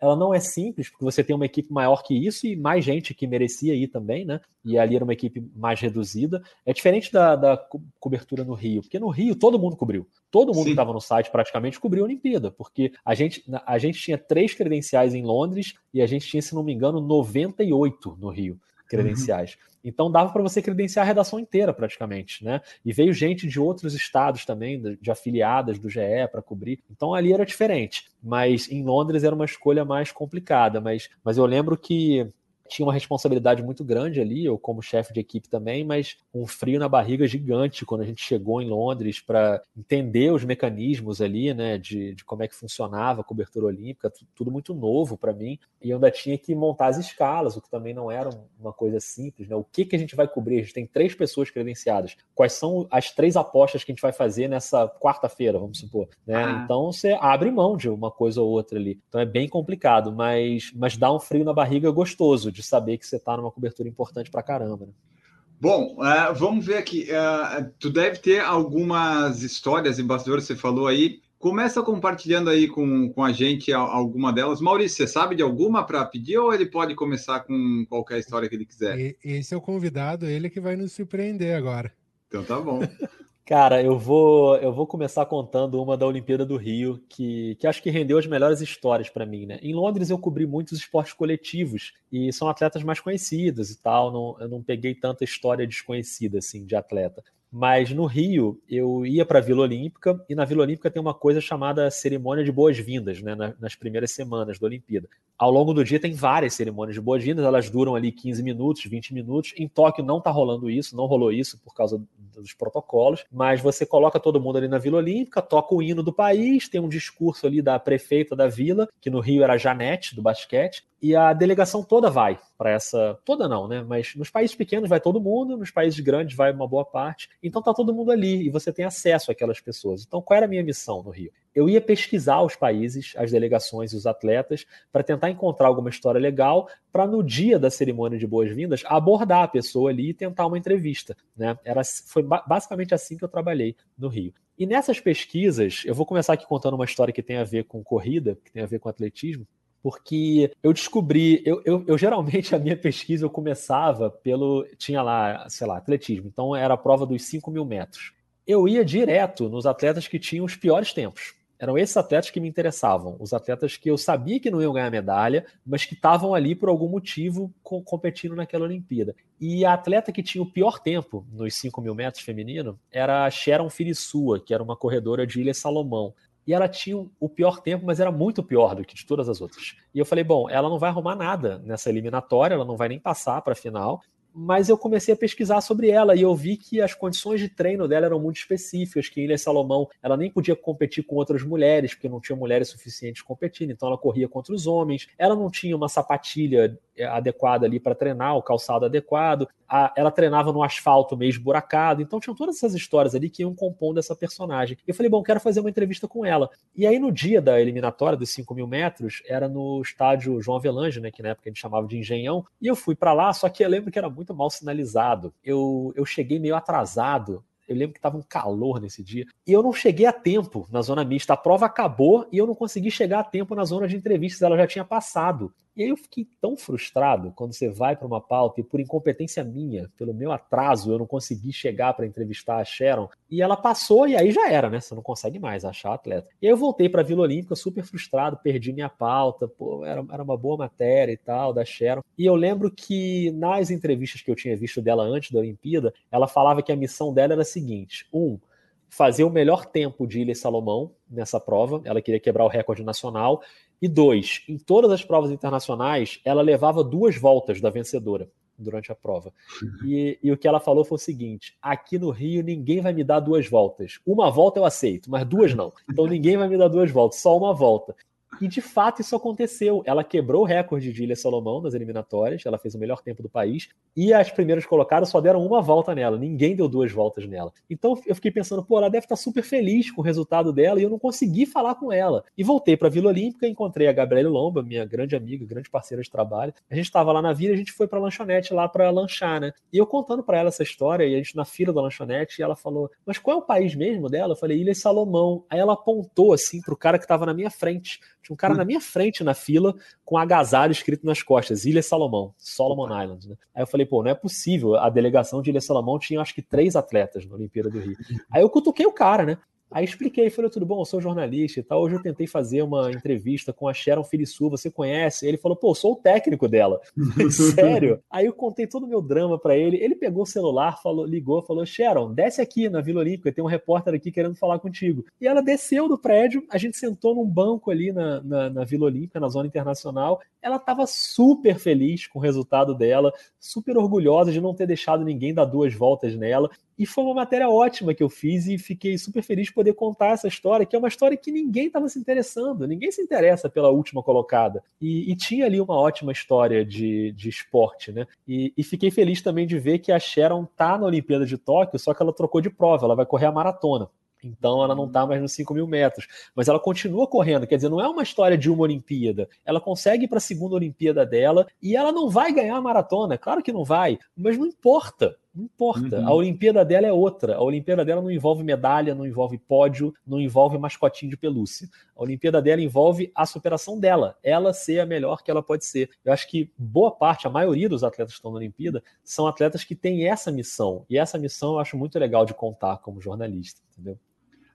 ela não é simples, porque você tem uma equipe maior que isso e mais gente que merecia ir também, né? E ali era uma equipe mais reduzida. É diferente da, da cobertura no Rio, porque no Rio todo mundo cobriu. Todo mundo que estava no site praticamente cobriu a Olimpíada, porque a gente, a gente tinha três credenciais em Londres e a gente tinha, se não me engano, 98 no Rio credenciais. Uhum. Então dava para você credenciar a redação inteira praticamente, né? E veio gente de outros estados também, de, afiliadas do GE para cobrir. Então ali era diferente, mas em Londres era uma escolha mais complicada. Mas, mas eu lembro que tinha uma responsabilidade muito grande ali, eu como chefe de equipe também, mas um frio na barriga gigante quando a gente chegou em Londres para entender os mecanismos ali, né, de, de, como é que funcionava a cobertura olímpica, tudo muito novo para mim, e eu ainda tinha que montar as escalas, o que também não era uma coisa simples, né, o que, que a gente vai cobrir? A gente tem três pessoas credenciadas, quais são as três apostas que a gente vai fazer nessa quarta-feira, vamos supor, né, ah. então você abre mão de uma coisa ou outra ali, então é bem complicado, mas, mas dá um frio na barriga gostoso, de saber que você está numa cobertura importante para caramba. Né? Bom, uh, vamos ver aqui. Uh, tu deve ter algumas histórias em bastidores, você falou aí. Começa compartilhando aí com, com a gente alguma delas. Maurício, você sabe de alguma para pedir ou ele pode começar com qualquer história que ele quiser? Esse é o convidado, ele que vai nos surpreender agora. Então tá bom. Cara, eu vou, eu vou começar contando uma da Olimpíada do Rio, que, que acho que rendeu as melhores histórias para mim, né? Em Londres eu cobri muitos esportes coletivos e são atletas mais conhecidas e tal, não, eu não peguei tanta história desconhecida assim de atleta. Mas no Rio, eu ia para a Vila Olímpica, e na Vila Olímpica tem uma coisa chamada cerimônia de boas-vindas, né, nas primeiras semanas da Olimpíada. Ao longo do dia tem várias cerimônias de boas-vindas, elas duram ali 15 minutos, 20 minutos. Em Tóquio não está rolando isso, não rolou isso por causa dos protocolos, mas você coloca todo mundo ali na Vila Olímpica, toca o hino do país, tem um discurso ali da prefeita da vila, que no Rio era Janete, do basquete, e a delegação toda vai para essa. Toda não, né? Mas nos países pequenos vai todo mundo, nos países grandes vai uma boa parte. Então tá todo mundo ali e você tem acesso àquelas pessoas. Então qual era a minha missão no Rio? Eu ia pesquisar os países, as delegações e os atletas para tentar encontrar alguma história legal para no dia da cerimônia de boas-vindas abordar a pessoa ali e tentar uma entrevista, né? Era foi basicamente assim que eu trabalhei no Rio. E nessas pesquisas, eu vou começar aqui contando uma história que tem a ver com corrida, que tem a ver com atletismo porque eu descobri, eu, eu, eu, geralmente a minha pesquisa eu começava pelo, tinha lá, sei lá, atletismo, então era a prova dos 5 mil metros. Eu ia direto nos atletas que tinham os piores tempos. Eram esses atletas que me interessavam, os atletas que eu sabia que não iam ganhar medalha, mas que estavam ali por algum motivo competindo naquela Olimpíada. E a atleta que tinha o pior tempo nos 5 mil metros feminino era a Sharon Firisua, que era uma corredora de Ilha Salomão e ela tinha o pior tempo, mas era muito pior do que de todas as outras. E eu falei, bom, ela não vai arrumar nada nessa eliminatória, ela não vai nem passar para a final, mas eu comecei a pesquisar sobre ela e eu vi que as condições de treino dela eram muito específicas, que Ilha Salomão ela nem podia competir com outras mulheres, porque não tinha mulheres suficientes competindo, então ela corria contra os homens, ela não tinha uma sapatilha é, adequada ali para treinar, o calçado adequado, a, ela treinava no asfalto meio esburacado, então tinham todas essas histórias ali que iam compondo essa personagem. E eu falei, bom, quero fazer uma entrevista com ela. E aí no dia da eliminatória dos 5 mil metros, era no estádio João Avelange, né, que na época a gente chamava de Engenhão, e eu fui para lá, só que eu lembro que era muito mal sinalizado. Eu, eu cheguei meio atrasado eu lembro que estava um calor nesse dia. E eu não cheguei a tempo na zona mista. A prova acabou e eu não consegui chegar a tempo na zona de entrevistas. Ela já tinha passado. E aí eu fiquei tão frustrado quando você vai para uma pauta e por incompetência minha, pelo meu atraso, eu não consegui chegar para entrevistar a Sharon. E ela passou e aí já era, né? Você não consegue mais achar atleta. E aí eu voltei para a Vila Olímpica super frustrado, perdi minha pauta, pô, era, era uma boa matéria e tal da Sharon. E eu lembro que nas entrevistas que eu tinha visto dela antes da Olimpíada, ela falava que a missão dela era a seguinte: um, fazer o melhor tempo de Ilha Salomão nessa prova, ela queria quebrar o recorde nacional, e dois, em todas as provas internacionais, ela levava duas voltas da vencedora durante a prova. E, e, o que ela falou foi o seguinte: aqui no Rio ninguém vai me dar duas voltas. Uma volta eu aceito, mas duas não. Então ninguém vai me dar duas voltas, só uma volta. E de fato isso aconteceu. Ela quebrou o recorde de Ilha Salomão nas eliminatórias, ela fez o melhor tempo do país, e as primeiras colocadas só deram uma volta nela, ninguém deu duas voltas nela. Então eu fiquei pensando, pô, ela deve estar super feliz com o resultado dela e eu não consegui falar com ela. E voltei para a Vila Olímpica, encontrei a Gabriela Lomba, minha grande amiga, grande parceira de trabalho. A gente estava lá na vila, a gente foi para a lanchonete lá para lanchar, né? E eu contando para ela essa história, e a gente na fila da lanchonete, e ela falou: Mas qual é o país mesmo dela? Eu falei: Ilha Salomão. Aí ela apontou assim pro cara que estava na minha frente. Tinha um cara na minha frente na fila com agasalho escrito nas costas: Ilha Salomão, Solomon Islands. Né? Aí eu falei: Pô, não é possível. A delegação de Ilha Salomão tinha acho que três atletas na Olimpíada do Rio. Aí eu cutuquei o cara, né? Aí expliquei, falei, tudo bom, eu sou jornalista e tal. Hoje eu tentei fazer uma entrevista com a Sharon Filissu, você conhece? Ele falou, pô, sou o técnico dela. Sério? Aí eu contei todo o meu drama para ele. Ele pegou o celular, falou, ligou, falou, Sharon, desce aqui na Vila Olímpica, tem um repórter aqui querendo falar contigo. E ela desceu do prédio, a gente sentou num banco ali na, na, na Vila Olímpica, na zona internacional. Ela estava super feliz com o resultado dela, super orgulhosa de não ter deixado ninguém dar duas voltas nela. E foi uma matéria ótima que eu fiz e fiquei super feliz poder contar essa história, que é uma história que ninguém estava se interessando, ninguém se interessa pela última colocada. E, e tinha ali uma ótima história de, de esporte, né? E, e, fiquei feliz também de ver que a Sharon tá na Olimpíada de Tóquio, só que ela trocou de prova, ela vai correr a maratona. Então ela não está mais nos 5 mil metros. Mas ela continua correndo. Quer dizer, não é uma história de uma Olimpíada. Ela consegue ir para a segunda Olimpíada dela e ela não vai ganhar a maratona. Claro que não vai, mas não importa. Não importa. Uhum. A Olimpíada dela é outra. A Olimpíada dela não envolve medalha, não envolve pódio, não envolve mascotinho de pelúcia. A Olimpíada dela envolve a superação dela, ela ser a melhor que ela pode ser. Eu acho que boa parte, a maioria dos atletas que estão na Olimpíada, são atletas que têm essa missão. E essa missão eu acho muito legal de contar como jornalista, entendeu?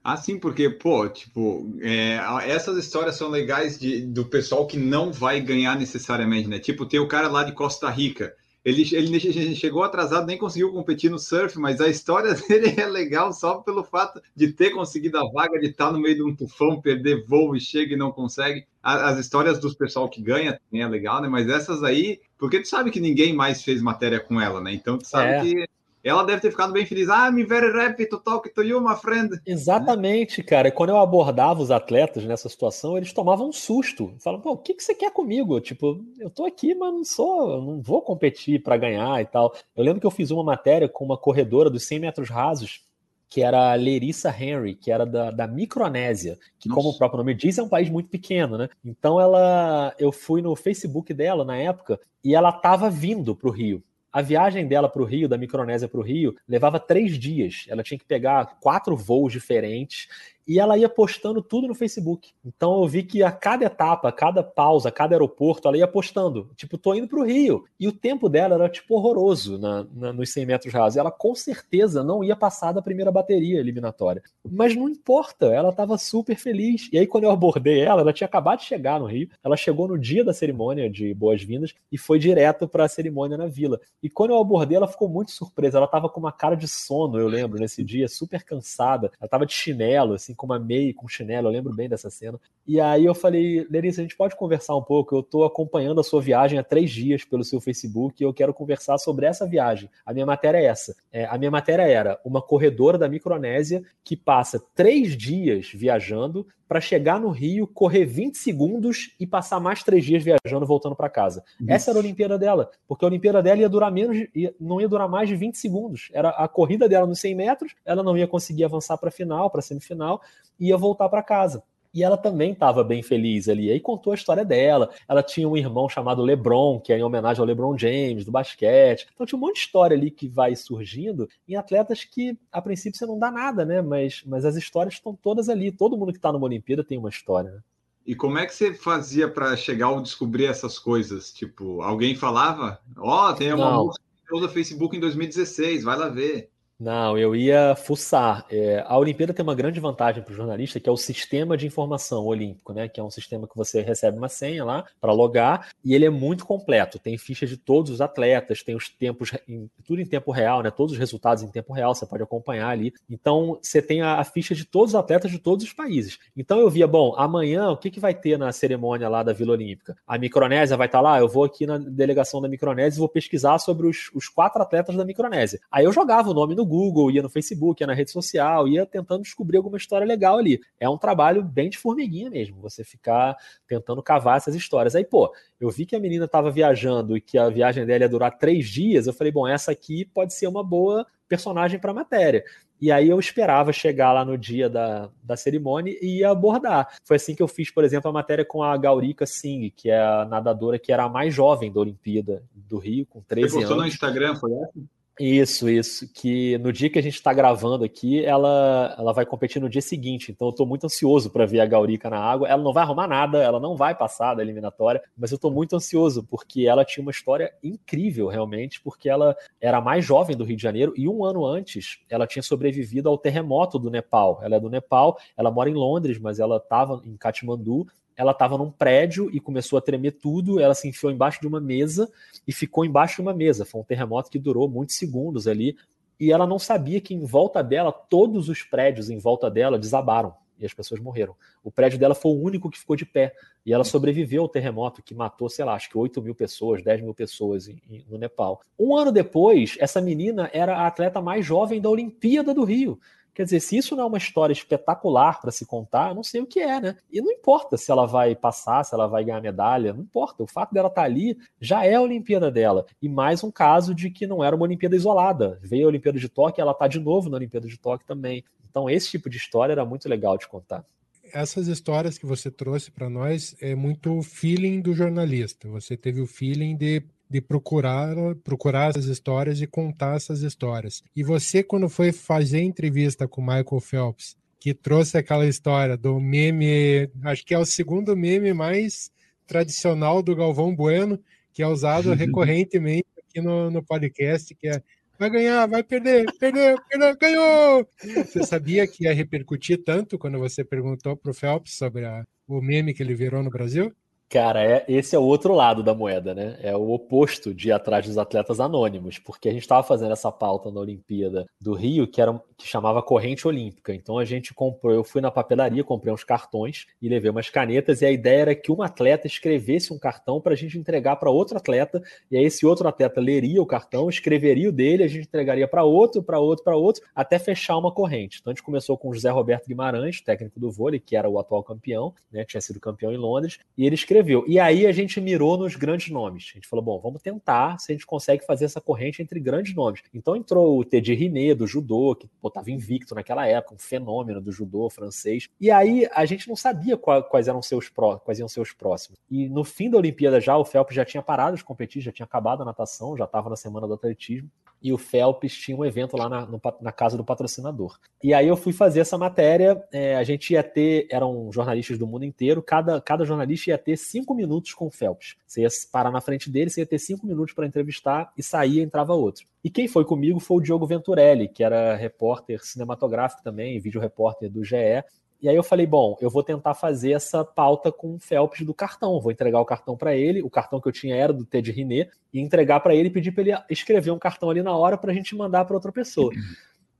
Ah, sim, porque, pô, tipo, é, essas histórias são legais de, do pessoal que não vai ganhar necessariamente, né? Tipo, tem o cara lá de Costa Rica. Ele, ele chegou atrasado, nem conseguiu competir no surf, mas a história dele é legal só pelo fato de ter conseguido a vaga, de estar no meio de um tufão, perder voo e chega e não consegue. As histórias dos pessoal que ganha também é legal, né? Mas essas aí, porque tu sabe que ninguém mais fez matéria com ela, né? Então tu sabe é. que ela deve ter ficado bem feliz. Ah, me very happy to talk to you, my friend. Exatamente, cara. E quando eu abordava os atletas nessa situação, eles tomavam um susto. Falavam, pô, o que, que você quer comigo? Tipo, eu tô aqui, mas não sou, não vou competir para ganhar e tal. Eu lembro que eu fiz uma matéria com uma corredora dos 100 metros rasos, que era a Lerissa Henry, que era da, da Micronésia, que, Nossa. como o próprio nome diz, é um país muito pequeno, né? Então ela, eu fui no Facebook dela na época e ela estava vindo para o Rio. A viagem dela para o Rio, da Micronésia para o Rio, levava três dias. Ela tinha que pegar quatro voos diferentes e ela ia postando tudo no Facebook. Então eu vi que a cada etapa, cada pausa, cada aeroporto, ela ia postando. Tipo, tô indo pro Rio. E o tempo dela era, tipo, horroroso na, na, nos 100 metros rasos. Ela com certeza não ia passar da primeira bateria eliminatória. Mas não importa, ela tava super feliz. E aí, quando eu abordei ela, ela tinha acabado de chegar no Rio. Ela chegou no dia da cerimônia de boas-vindas e foi direto para a cerimônia na vila. E quando eu abordei, ela ficou muito surpresa. Ela tava com uma cara de sono, eu lembro, nesse dia, super cansada. Ela tava de chinelo, assim, assim, com uma meia e com chinelo, eu lembro bem dessa cena. E aí eu falei, Lerissa, a gente pode conversar um pouco? Eu estou acompanhando a sua viagem há três dias pelo seu Facebook e eu quero conversar sobre essa viagem. A minha matéria é essa. É, a minha matéria era uma corredora da Micronésia que passa três dias viajando para chegar no Rio, correr 20 segundos e passar mais três dias viajando, voltando para casa. Isso. Essa era a Olimpíada dela, porque a Olimpíada dela ia durar menos, ia, não ia durar mais de 20 segundos. Era a corrida dela nos 100 metros, ela não ia conseguir avançar para a final, para a semifinal, ia voltar para casa. E ela também estava bem feliz ali. Aí contou a história dela. Ela tinha um irmão chamado LeBron, que é em homenagem ao LeBron James, do basquete. Então tinha um monte de história ali que vai surgindo em atletas que, a princípio, você não dá nada, né? Mas, mas as histórias estão todas ali. Todo mundo que está numa Olimpíada tem uma história, né? E como é que você fazia para chegar ao descobrir essas coisas? Tipo, alguém falava, ó, oh, tem uma música do Facebook em 2016, vai lá ver. Não, eu ia fuçar. É, a Olimpíada tem uma grande vantagem para o jornalista, que é o sistema de informação olímpico, né? Que é um sistema que você recebe uma senha lá para logar e ele é muito completo. Tem fichas de todos os atletas, tem os tempos, em, tudo em tempo real, né? Todos os resultados em tempo real, você pode acompanhar ali. Então, você tem a, a ficha de todos os atletas de todos os países. Então, eu via, bom, amanhã o que, que vai ter na cerimônia lá da Vila Olímpica? A Micronésia vai estar tá lá? Eu vou aqui na delegação da Micronésia e vou pesquisar sobre os, os quatro atletas da Micronésia. Aí eu jogava o nome no Google, ia no Facebook, ia na rede social, ia tentando descobrir alguma história legal ali. É um trabalho bem de formiguinha mesmo, você ficar tentando cavar essas histórias. Aí, pô, eu vi que a menina estava viajando e que a viagem dela ia durar três dias, eu falei, bom, essa aqui pode ser uma boa personagem para a matéria. E aí eu esperava chegar lá no dia da, da cerimônia e ia abordar. Foi assim que eu fiz, por exemplo, a matéria com a Gaurika Singh, que é a nadadora que era a mais jovem da Olimpíada do Rio, com 13 Você postou anos. no Instagram, foi essa? Isso, isso. Que no dia que a gente está gravando aqui, ela, ela vai competir no dia seguinte. Então eu estou muito ansioso para ver a Gaurica na água. Ela não vai arrumar nada, ela não vai passar da eliminatória, mas eu estou muito ansioso porque ela tinha uma história incrível, realmente, porque ela era a mais jovem do Rio de Janeiro e um ano antes ela tinha sobrevivido ao terremoto do Nepal. Ela é do Nepal, ela mora em Londres, mas ela estava em Katmandu ela estava num prédio e começou a tremer tudo. Ela se enfiou embaixo de uma mesa e ficou embaixo de uma mesa. Foi um terremoto que durou muitos segundos ali. E ela não sabia que em volta dela, todos os prédios em volta dela desabaram e as pessoas morreram. O prédio dela foi o único que ficou de pé. E ela sobreviveu ao terremoto que matou, sei lá, acho que 8 mil pessoas, 10 mil pessoas em, em, no Nepal. Um ano depois, essa menina era a atleta mais jovem da Olimpíada do Rio. Quer dizer, se isso não é uma história espetacular para se contar, eu não sei o que é, né? E não importa se ela vai passar, se ela vai ganhar medalha, não importa. O fato dela estar tá ali já é a Olimpíada dela. E mais um caso de que não era uma Olimpíada isolada. Veio a Olimpíada de Tóquio, ela está de novo na Olimpíada de Tóquio também. Então, esse tipo de história era muito legal de contar essas histórias que você trouxe para nós é muito feeling do jornalista. Você teve o feeling de de procurar procurar essas histórias e contar essas histórias. E você, quando foi fazer entrevista com Michael Phelps, que trouxe aquela história do meme, acho que é o segundo meme mais tradicional do Galvão Bueno, que é usado recorrentemente aqui no, no podcast, que é vai ganhar, vai perder, perdeu, perdeu, ganhou. Você sabia que ia repercutir tanto quando você perguntou para o Phelps sobre a, o meme que ele virou no Brasil? Cara, é, esse é o outro lado da moeda, né? É o oposto de ir atrás dos atletas anônimos, porque a gente estava fazendo essa pauta na Olimpíada do Rio, que era que chamava corrente olímpica. Então a gente comprou, eu fui na papelaria, comprei uns cartões e levei umas canetas, e a ideia era que um atleta escrevesse um cartão para a gente entregar para outro atleta, e aí esse outro atleta leria o cartão, escreveria o dele, a gente entregaria para outro, para outro, para outro, até fechar uma corrente. Então a gente começou com o José Roberto Guimarães, técnico do vôlei, que era o atual campeão, né? Tinha sido campeão em Londres, e ele escreveu. E aí a gente mirou nos grandes nomes. A gente falou, bom, vamos tentar se a gente consegue fazer essa corrente entre grandes nomes. Então entrou o Teddy Riné, do judô, que estava invicto naquela época, um fenômeno do judô francês. E aí a gente não sabia quais eram seus pró, quais iam ser os próximos. E no fim da Olimpíada já, o Phelps já tinha parado de competir, já tinha acabado a natação, já estava na semana do atletismo e o Phelps tinha um evento lá na, no, na, casa do patrocinador. E aí eu fui fazer essa matéria, é, a gente ia ter, eram jornalistas do mundo inteiro, cada, cada jornalista ia ter cinco minutos com o Phelps. Você ia parar na frente dele, você ia ter cinco minutos para entrevistar e saía entrava outro. E quem foi comigo foi o Diogo Venturelli, que era repórter cinematográfico também, vídeo repórter do GE, e aí eu falei, bom, eu vou tentar fazer essa pauta com o Phelps do cartão. Vou entregar o cartão para ele. O cartão que eu tinha era do Ted Riné e entregar para ele e pedir para ele escrever um cartão ali na hora para a gente mandar para outra pessoa.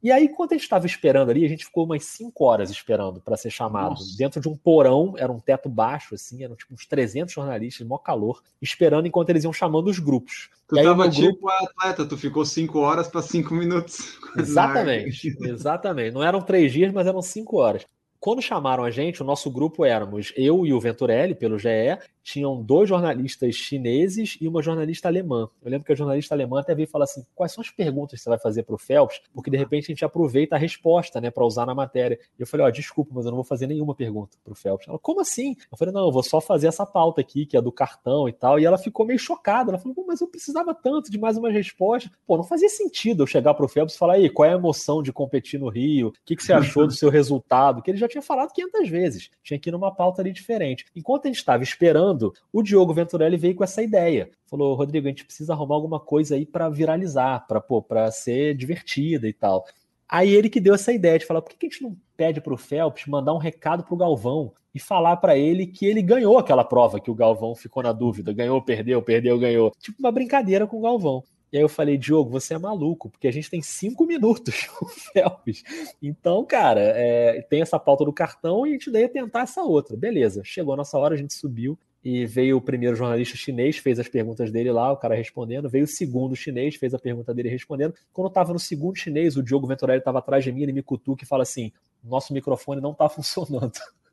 E aí, quando a gente estava esperando ali, a gente ficou umas 5 horas esperando para ser chamado. Nossa. Dentro de um porão, era um teto baixo, assim, eram tipo uns 300 jornalistas, maior calor, esperando enquanto eles iam chamando os grupos. Tu estava tipo grupo... atleta, tu ficou 5 horas para 5 minutos. Exatamente, exatamente. Não eram três dias, mas eram 5 horas. Quando chamaram a gente, o nosso grupo éramos eu e o Venturelli, pelo GE, tinham dois jornalistas chineses e uma jornalista alemã. Eu lembro que a jornalista alemã até veio falar assim: quais são as perguntas que você vai fazer para o Phelps? Porque de repente a gente aproveita a resposta, né, para usar na matéria. E eu falei: ó, oh, desculpa, mas eu não vou fazer nenhuma pergunta para o Phelps. Ela, como assim? Eu falei: não, eu vou só fazer essa pauta aqui, que é do cartão e tal. E ela ficou meio chocada. Ela falou: mas eu precisava tanto de mais uma resposta. Pô, não fazia sentido eu chegar para o Phelps e falar: aí, qual é a emoção de competir no Rio? O que, que você achou do seu resultado? Que ele já tinha falado 500 vezes. Tinha que ir numa pauta ali diferente. Enquanto a gente estava esperando, o Diogo Venturelli veio com essa ideia. Falou, Rodrigo, a gente precisa arrumar alguma coisa aí para viralizar, para para ser divertida e tal. Aí ele que deu essa ideia de falar, por que a gente não pede para o Phelps mandar um recado para o Galvão e falar para ele que ele ganhou aquela prova que o Galvão ficou na dúvida, ganhou, perdeu, perdeu, ganhou. Tipo uma brincadeira com o Galvão. E aí eu falei, Diogo, você é maluco, porque a gente tem cinco minutos com o Phelps. Então, cara, é, tem essa pauta do cartão e a gente daí tentar essa outra. Beleza, chegou a nossa hora, a gente subiu e veio o primeiro jornalista chinês, fez as perguntas dele lá, o cara respondendo, veio o segundo chinês, fez a pergunta dele respondendo. Quando eu estava no segundo chinês, o Diogo Venturelli estava atrás de mim, ele me cutuca e fala assim: nosso microfone não está funcionando.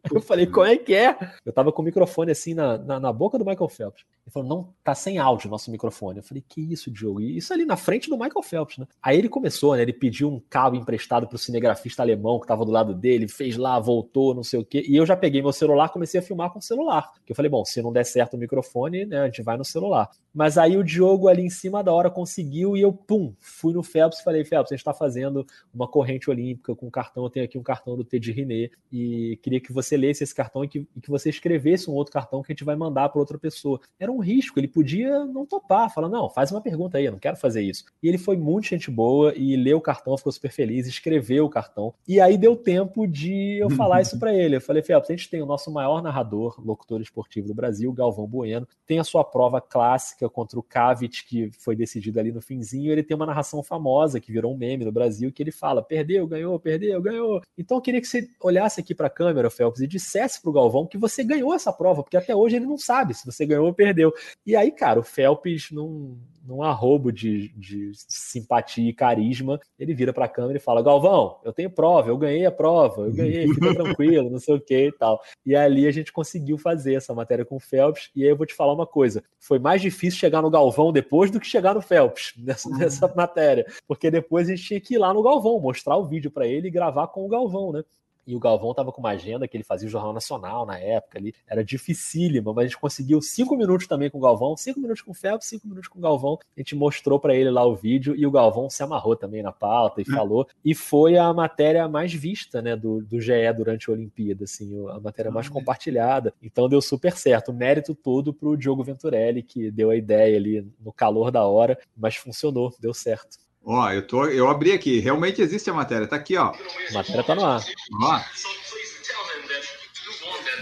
Eu falei, como é que é? Eu tava com o microfone assim na, na, na, boca do Michael Phelps. Ele falou, não, tá sem áudio o nosso microfone. Eu falei, que isso, Diogo? E isso ali na frente do Michael Phelps, né? Aí ele começou, né? Ele pediu um cabo emprestado pro cinegrafista alemão que tava do lado dele, fez lá, voltou, não sei o quê. E eu já peguei meu celular, comecei a filmar com o celular. Eu falei, bom, se não der certo o microfone, né, a gente vai no celular. Mas aí o Diogo ali em cima da hora conseguiu e eu, pum, fui no Phelps e falei, Phelps, a gente tá fazendo uma corrente olímpica com cartão, eu tenho aqui um cartão do T de Riné e queria que você lesse esse cartão que, e que você escrevesse um outro cartão que a gente vai mandar para outra pessoa. Era um risco, ele podia não topar, falar, não, faz uma pergunta aí, eu não quero fazer isso. E ele foi muito gente boa e leu o cartão, ficou super feliz, escreveu o cartão. E aí deu tempo de eu falar isso para ele. Eu falei, Felps, a gente tem o nosso maior narrador, locutor esportivo do Brasil, Galvão Bueno, tem a sua prova clássica contra o Cavit, que foi decidido ali no finzinho. Ele tem uma narração famosa que virou um meme no Brasil, que ele fala: perdeu, ganhou, perdeu, ganhou. Então eu queria que você olhasse aqui para a câmera, Felps, e dissesse pro Galvão que você ganhou essa prova, porque até hoje ele não sabe se você ganhou ou perdeu. E aí, cara, o Phelps não, num arrobo de, de simpatia e carisma, ele vira para a câmera e fala: Galvão, eu tenho prova, eu ganhei a prova, eu ganhei, fica tranquilo, não sei o que e tal. E ali a gente conseguiu fazer essa matéria com o Phelps. E aí eu vou te falar uma coisa: foi mais difícil chegar no Galvão depois do que chegar no Phelps nessa, ah. nessa matéria, porque depois a gente tinha que ir lá no Galvão, mostrar o vídeo para ele e gravar com o Galvão, né? E o Galvão estava com uma agenda que ele fazia o Jornal Nacional na época ali. Era dificílimo, mas a gente conseguiu cinco minutos também com o Galvão, cinco minutos com o Phelps, cinco minutos com o Galvão. A gente mostrou para ele lá o vídeo e o Galvão se amarrou também na pauta e hum. falou. E foi a matéria mais vista, né, do, do GE durante a Olimpíada, assim, a matéria mais compartilhada. Então deu super certo. O mérito todo pro Diogo Venturelli, que deu a ideia ali no calor da hora, mas funcionou, deu certo. Ó, eu, tô, eu abri aqui, realmente existe a matéria, tá aqui, ó. A matéria tá no ar. Ó.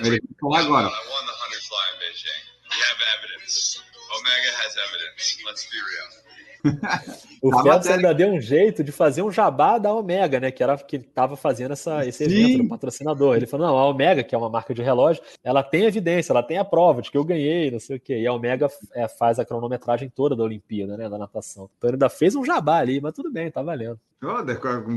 Ele vai falar agora. Omega has evidence. Let's be real. o Phelps ainda deu um jeito de fazer um jabá da Omega, né? Que era que estava fazendo essa, esse evento, o patrocinador. Ele falou: não, a Omega, que é uma marca de relógio, ela tem evidência, ela tem a prova de que eu ganhei, não sei o quê. E a Omega é, faz a cronometragem toda da Olimpíada, né? Da natação. Então ele ainda fez um jabá ali, mas tudo bem, tá valendo. Oh,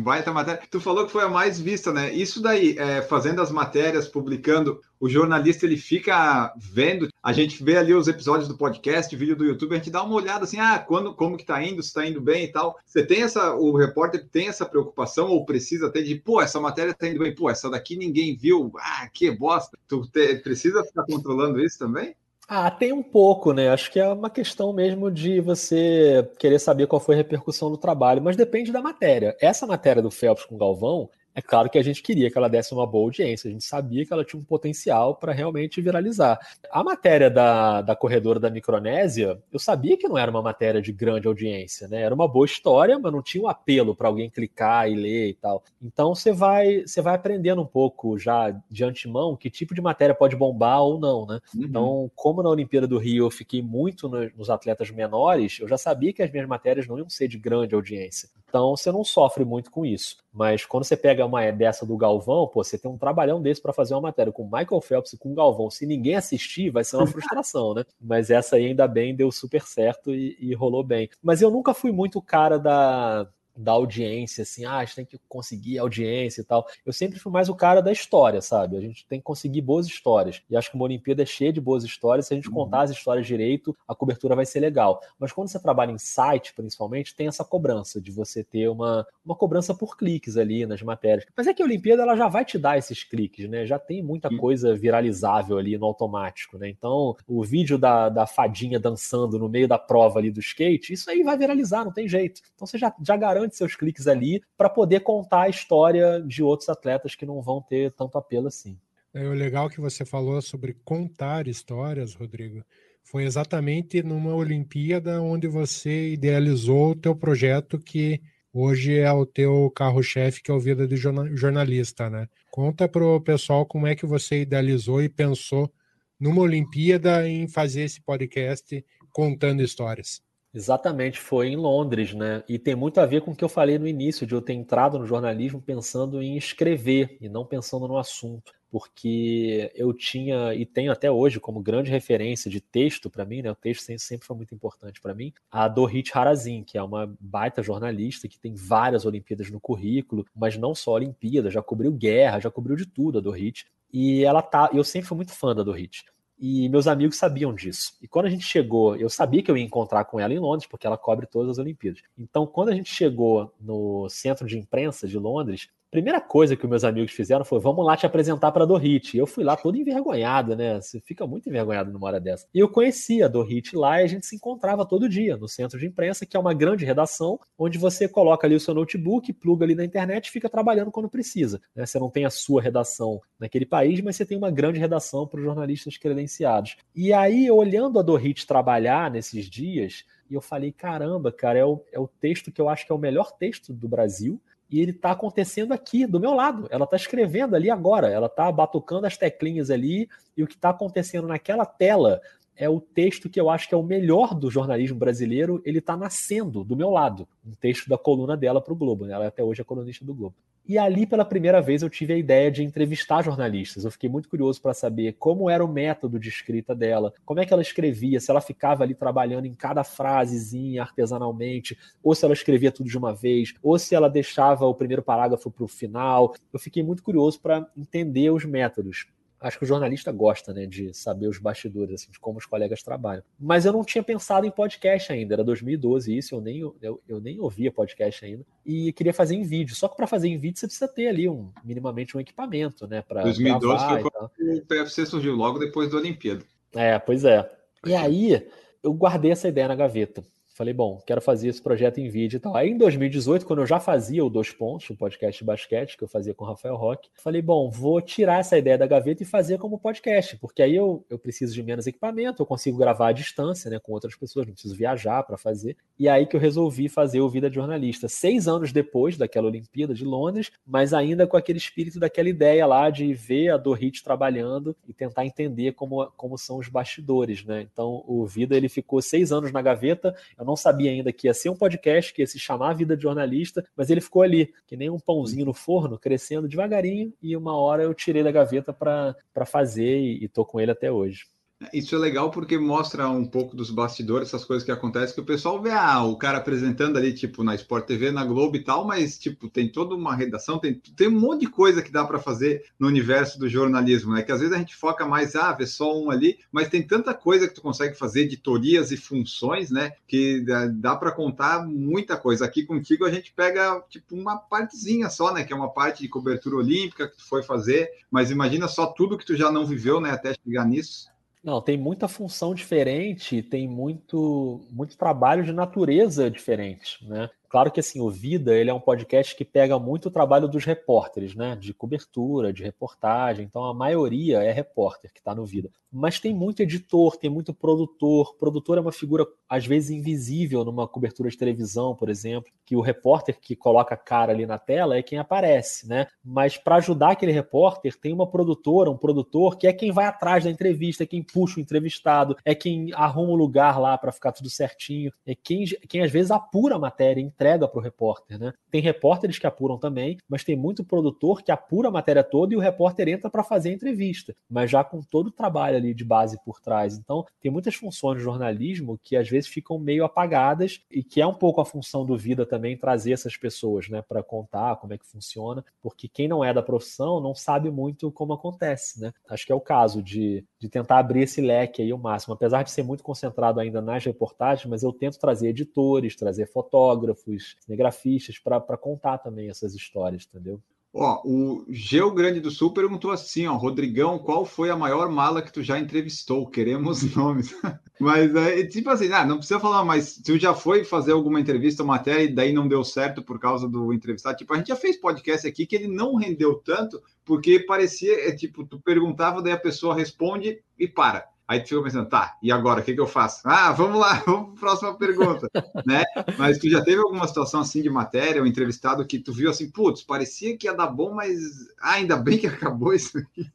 baita matéria. Tu falou que foi a mais vista, né? Isso daí, é, fazendo as matérias, publicando, o jornalista ele fica vendo. A gente vê ali os episódios do podcast, vídeo do YouTube, a gente dá uma olhada assim, ah, quando, como que tá indo, se tá indo bem e tal. Você tem essa, o repórter tem essa preocupação ou precisa até de, pô, essa matéria tá indo bem, pô, essa daqui ninguém viu, ah, que bosta. Tu te, precisa ficar controlando isso também? Ah, tem um pouco, né? Acho que é uma questão mesmo de você querer saber qual foi a repercussão do trabalho, mas depende da matéria. Essa matéria do Phelps com Galvão, é claro que a gente queria que ela desse uma boa audiência, a gente sabia que ela tinha um potencial para realmente viralizar. A matéria da, da corredora da Micronésia, eu sabia que não era uma matéria de grande audiência, né? Era uma boa história, mas não tinha um apelo para alguém clicar e ler e tal. Então você vai, você vai aprendendo um pouco já de antemão que tipo de matéria pode bombar ou não, né? Uhum. Então, como na Olimpíada do Rio eu fiquei muito nos atletas menores, eu já sabia que as minhas matérias não iam ser de grande audiência. Então você não sofre muito com isso. Mas quando você pega uma dessa do Galvão, pô, você tem um trabalhão desse para fazer uma matéria com Michael Phelps e com Galvão. Se ninguém assistir, vai ser uma frustração, né? Mas essa aí ainda bem deu super certo e, e rolou bem. Mas eu nunca fui muito cara da da audiência, assim, ah, a gente tem que conseguir audiência e tal. Eu sempre fui mais o cara da história, sabe? A gente tem que conseguir boas histórias. E acho que uma Olimpíada é cheia de boas histórias. Se a gente uhum. contar as histórias direito, a cobertura vai ser legal. Mas quando você trabalha em site, principalmente, tem essa cobrança de você ter uma, uma cobrança por cliques ali nas matérias. Mas é que a Olimpíada ela já vai te dar esses cliques, né? Já tem muita uhum. coisa viralizável ali no automático, né? Então, o vídeo da, da fadinha dançando no meio da prova ali do skate, isso aí vai viralizar, não tem jeito. Então você já, já garante garante seus cliques ali para poder contar a história de outros atletas que não vão ter tanto apelo assim. É o legal que você falou sobre contar histórias, Rodrigo. Foi exatamente numa Olimpíada onde você idealizou o teu projeto que hoje é o teu carro-chefe, que é o Vida de Jornalista, né? Conta para o pessoal como é que você idealizou e pensou numa Olimpíada em fazer esse podcast contando histórias. Exatamente, foi em Londres, né? E tem muito a ver com o que eu falei no início, de eu ter entrado no jornalismo pensando em escrever e não pensando no assunto porque eu tinha e tenho até hoje como grande referência de texto para mim, né? O texto sempre foi muito importante para mim. A Dorit Harazin, que é uma baita jornalista que tem várias Olimpíadas no currículo, mas não só Olimpíadas, já cobriu guerra, já cobriu de tudo a Dorit. E ela tá, eu sempre fui muito fã da Dorit. E meus amigos sabiam disso. E quando a gente chegou, eu sabia que eu ia encontrar com ela em Londres, porque ela cobre todas as Olimpíadas. Então, quando a gente chegou no centro de imprensa de Londres, primeira coisa que meus amigos fizeram foi: vamos lá te apresentar para Dorit. Eu fui lá todo envergonhado, né? Você fica muito envergonhado numa hora dessa. E eu conhecia a Dorit lá e a gente se encontrava todo dia no centro de imprensa, que é uma grande redação, onde você coloca ali o seu notebook, pluga ali na internet e fica trabalhando quando precisa. Né? Você não tem a sua redação naquele país, mas você tem uma grande redação para os jornalistas credenciados. E aí, olhando a Dorit trabalhar nesses dias, e eu falei: caramba, cara, é o, é o texto que eu acho que é o melhor texto do Brasil e ele está acontecendo aqui, do meu lado. Ela está escrevendo ali agora, ela está batucando as teclinhas ali, e o que está acontecendo naquela tela é o texto que eu acho que é o melhor do jornalismo brasileiro, ele está nascendo do meu lado. Um texto da coluna dela para o Globo, né? ela é até hoje é colunista do Globo. E ali, pela primeira vez, eu tive a ideia de entrevistar jornalistas. Eu fiquei muito curioso para saber como era o método de escrita dela, como é que ela escrevia, se ela ficava ali trabalhando em cada frasezinha artesanalmente, ou se ela escrevia tudo de uma vez, ou se ela deixava o primeiro parágrafo para o final. Eu fiquei muito curioso para entender os métodos acho que o jornalista gosta, né, de saber os bastidores, assim, de como os colegas trabalham. Mas eu não tinha pensado em podcast ainda, era 2012 isso, eu nem, eu, eu nem ouvia podcast ainda, e queria fazer em vídeo. Só que para fazer em vídeo você precisa ter ali um, minimamente um equipamento, né, para 2012 foi quando o PFC surgiu logo depois da Olimpíada. É, pois é. E aí eu guardei essa ideia na gaveta. Falei, bom, quero fazer esse projeto em vídeo e tal. Aí em 2018, quando eu já fazia o Dois Pontos, o podcast de basquete que eu fazia com o Rafael Roque, falei, bom, vou tirar essa ideia da gaveta e fazer como podcast, porque aí eu, eu preciso de menos equipamento, eu consigo gravar à distância, né, com outras pessoas, não preciso viajar para fazer. E aí que eu resolvi fazer o Vida de Jornalista, seis anos depois daquela Olimpíada de Londres, mas ainda com aquele espírito daquela ideia lá de ver a Dorit trabalhando e tentar entender como, como são os bastidores, né? Então o Vida ele ficou seis anos na gaveta, eu não sabia ainda que ia ser um podcast, que ia se chamar Vida de Jornalista, mas ele ficou ali, que nem um pãozinho no forno, crescendo devagarinho, e uma hora eu tirei da gaveta para fazer e, e tô com ele até hoje. Isso é legal porque mostra um pouco dos bastidores, essas coisas que acontecem, que o pessoal vê ah, o cara apresentando ali, tipo, na Sport TV, na Globo e tal, mas, tipo, tem toda uma redação, tem, tem um monte de coisa que dá para fazer no universo do jornalismo, né? Que às vezes a gente foca mais, ah, vê só um ali, mas tem tanta coisa que tu consegue fazer, editorias e funções, né? Que dá, dá para contar muita coisa. Aqui contigo a gente pega, tipo, uma partezinha só, né? Que é uma parte de cobertura olímpica que tu foi fazer, mas imagina só tudo que tu já não viveu, né? Até chegar nisso. Não, tem muita função diferente, tem muito, muito trabalho de natureza diferente, né? Claro que assim, o Vida, ele é um podcast que pega muito o trabalho dos repórteres, né? De cobertura, de reportagem. Então a maioria é repórter que está no Vida. Mas tem muito editor, tem muito produtor. Produtor é uma figura às vezes invisível numa cobertura de televisão, por exemplo, que o repórter que coloca a cara ali na tela é quem aparece, né? Mas para ajudar aquele repórter, tem uma produtora, um produtor que é quem vai atrás da entrevista, é quem puxa o entrevistado, é quem arruma o lugar lá para ficar tudo certinho, é quem, quem às vezes apura a matéria, entrega para o repórter, né? Tem repórteres que apuram também, mas tem muito produtor que apura a matéria toda e o repórter entra para fazer a entrevista, mas já com todo o trabalho ali de base por trás. Então, tem muitas funções de jornalismo que às vezes ficam meio apagadas e que é um pouco a função do Vida também trazer essas pessoas, né, para contar como é que funciona, porque quem não é da profissão não sabe muito como acontece, né? Acho que é o caso de, de tentar abrir esse leque aí o máximo, apesar de ser muito concentrado ainda nas reportagens, mas eu tento trazer editores, trazer fotógrafos, fotógrafos, cinegrafistas, para contar também essas histórias, entendeu? Ó, o Geo Grande do Sul perguntou assim, ó, Rodrigão, qual foi a maior mala que tu já entrevistou? Queremos nomes. mas é tipo assim, ah, não precisa falar, mas tu já foi fazer alguma entrevista, matéria, e daí não deu certo por causa do entrevistado? Tipo, a gente já fez podcast aqui que ele não rendeu tanto, porque parecia, é, tipo, tu perguntava, daí a pessoa responde e para. Aí tu fica pensando, tá, e agora, o que, que eu faço? Ah, vamos lá, vamos para a próxima pergunta, né? Mas tu já teve alguma situação assim de matéria, um entrevistado que tu viu assim, putz, parecia que ia dar bom, mas ah, ainda bem que acabou isso aqui.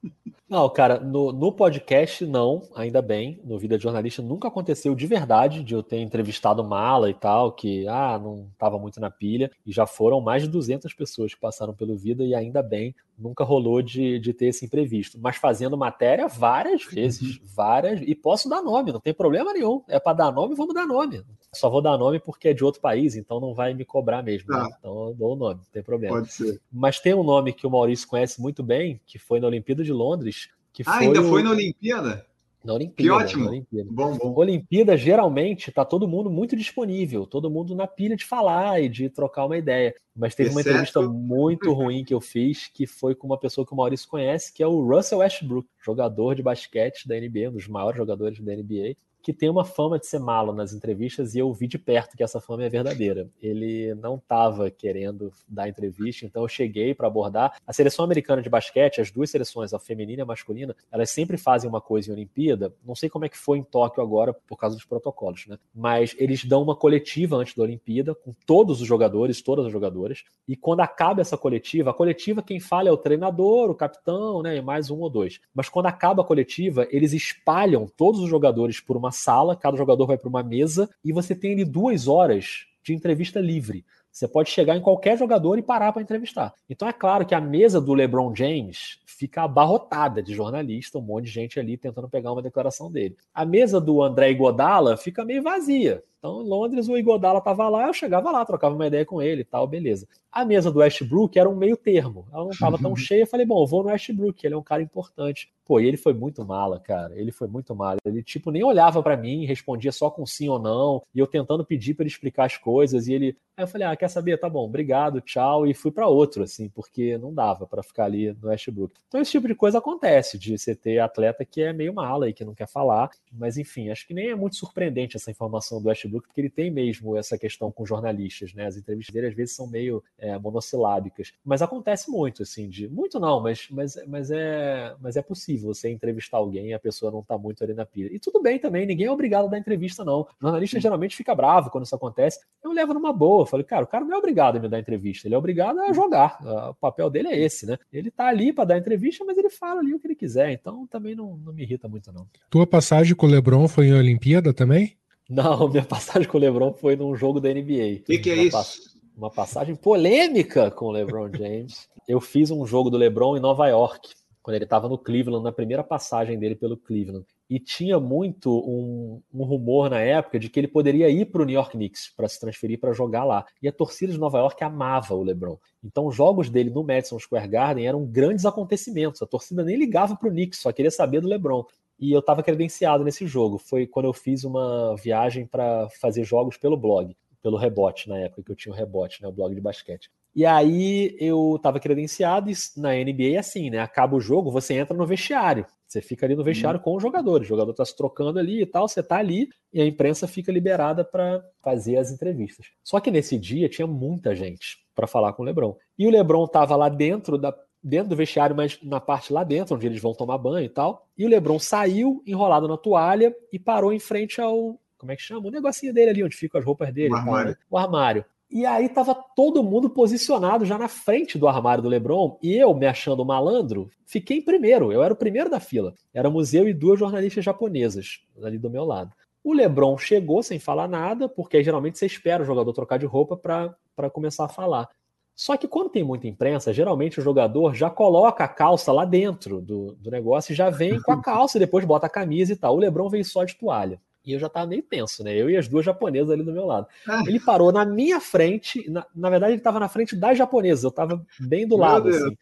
Não, cara, no, no podcast não, ainda bem. No Vida de Jornalista nunca aconteceu de verdade de eu ter entrevistado mala e tal, que ah, não estava muito na pilha. E já foram mais de 200 pessoas que passaram pelo Vida e ainda bem, nunca rolou de, de ter esse imprevisto. Mas fazendo matéria várias vezes, uhum. várias. E posso dar nome, não tem problema nenhum. É para dar nome, vamos dar nome. Só vou dar nome porque é de outro país, então não vai me cobrar mesmo. Né? Ah. Então eu dou o nome, não tem problema. Pode ser. Mas tem um nome que o Maurício conhece muito bem, que foi na Olimpíada de Londres. Que ah, ainda o... foi na Olimpíada? Na Olimpíada. Que ótimo. Olimpíada. Bom, bom. Olimpíada, geralmente, tá todo mundo muito disponível, todo mundo na pilha de falar e de trocar uma ideia. Mas teve uma entrevista muito ruim que eu fiz, que foi com uma pessoa que o Maurício conhece, que é o Russell Westbrook, jogador de basquete da NBA, um dos maiores jogadores da NBA que tem uma fama de ser malo nas entrevistas e eu vi de perto que essa fama é verdadeira. Ele não estava querendo dar entrevista, então eu cheguei para abordar. A seleção americana de basquete, as duas seleções, a feminina e a masculina, elas sempre fazem uma coisa em Olimpíada. Não sei como é que foi em Tóquio agora por causa dos protocolos, né? Mas eles dão uma coletiva antes da Olimpíada com todos os jogadores, todas as jogadoras. E quando acaba essa coletiva, a coletiva quem fala é o treinador, o capitão, né, e mais um ou dois. Mas quando acaba a coletiva, eles espalham todos os jogadores por uma sala, cada jogador vai para uma mesa e você tem ali duas horas de entrevista livre. Você pode chegar em qualquer jogador e parar para entrevistar. Então é claro que a mesa do LeBron James fica abarrotada de jornalista, um monte de gente ali tentando pegar uma declaração dele. A mesa do André Godala fica meio vazia. Então, em Londres, o Igodala estava lá, eu chegava lá, trocava uma ideia com ele e tal, beleza. A mesa do Westbrook era um meio termo. Ela não estava tão cheia. Eu falei, bom, eu vou no Westbrook, ele é um cara importante. Pô, e ele foi muito mala, cara. Ele foi muito mala. Ele, tipo, nem olhava para mim, respondia só com sim ou não. E eu tentando pedir para ele explicar as coisas. E ele. Aí eu falei, ah, quer saber? Tá bom, obrigado, tchau. E fui para outro, assim, porque não dava para ficar ali no Westbrook. Então, esse tipo de coisa acontece, de você ter atleta que é meio mala e que não quer falar. Mas, enfim, acho que nem é muito surpreendente essa informação do Westbrook, porque ele tem mesmo essa questão com jornalistas, né? As entrevistas dele às vezes são meio é, monossilábicas. Mas acontece muito, assim, de. Muito não, mas, mas, mas, é, mas é possível você entrevistar alguém e a pessoa não tá muito ali na pilha. E tudo bem também, ninguém é obrigado a dar entrevista, não. O jornalista geralmente fica bravo quando isso acontece. Eu levo numa boa. Eu falei, cara, o cara não é obrigado a me dar entrevista, ele é obrigado a jogar. O papel dele é esse, né? Ele tá ali para dar entrevista, mas ele fala ali o que ele quiser. Então também não, não me irrita muito, não. Tua passagem com o Lebron foi em Olimpíada também? Não, minha passagem com o LeBron foi num jogo da NBA. O que, que é isso? Uma passagem polêmica com o LeBron James. Eu fiz um jogo do LeBron em Nova York, quando ele estava no Cleveland, na primeira passagem dele pelo Cleveland. E tinha muito um, um rumor na época de que ele poderia ir para o New York Knicks para se transferir para jogar lá. E a torcida de Nova York amava o LeBron. Então os jogos dele no Madison Square Garden eram grandes acontecimentos. A torcida nem ligava para o Knicks, só queria saber do LeBron e eu estava credenciado nesse jogo. Foi quando eu fiz uma viagem para fazer jogos pelo blog, pelo Rebote, na época que eu tinha o Rebote, né, o blog de basquete. E aí eu estava credenciado e na NBA é assim, né? Acaba o jogo, você entra no vestiário. Você fica ali no vestiário uhum. com os jogadores. O jogador está se trocando ali e tal, você está ali e a imprensa fica liberada para fazer as entrevistas. Só que nesse dia tinha muita gente para falar com o LeBron. E o LeBron estava lá dentro da dentro do vestiário, mas na parte lá dentro, onde eles vão tomar banho e tal. E o Lebron saiu enrolado na toalha e parou em frente ao. Como é que chama? O negocinho dele ali, onde ficam as roupas dele. O armário. Tal, né? O armário. E aí tava todo mundo posicionado já na frente do armário do LeBron, e eu, me achando malandro, fiquei em primeiro. Eu era o primeiro da fila. Era museu e duas jornalistas japonesas ali do meu lado. O LeBron chegou sem falar nada, porque geralmente você espera o jogador trocar de roupa para começar a falar. Só que quando tem muita imprensa, geralmente o jogador já coloca a calça lá dentro do, do negócio e já vem com a calça e depois bota a camisa e tal. O Lebron veio só de toalha. E eu já tava meio tenso, né? Eu e as duas japonesas ali do meu lado. Ah. Ele parou na minha frente, na, na verdade ele estava na frente das japonesas, eu estava bem do lado, assim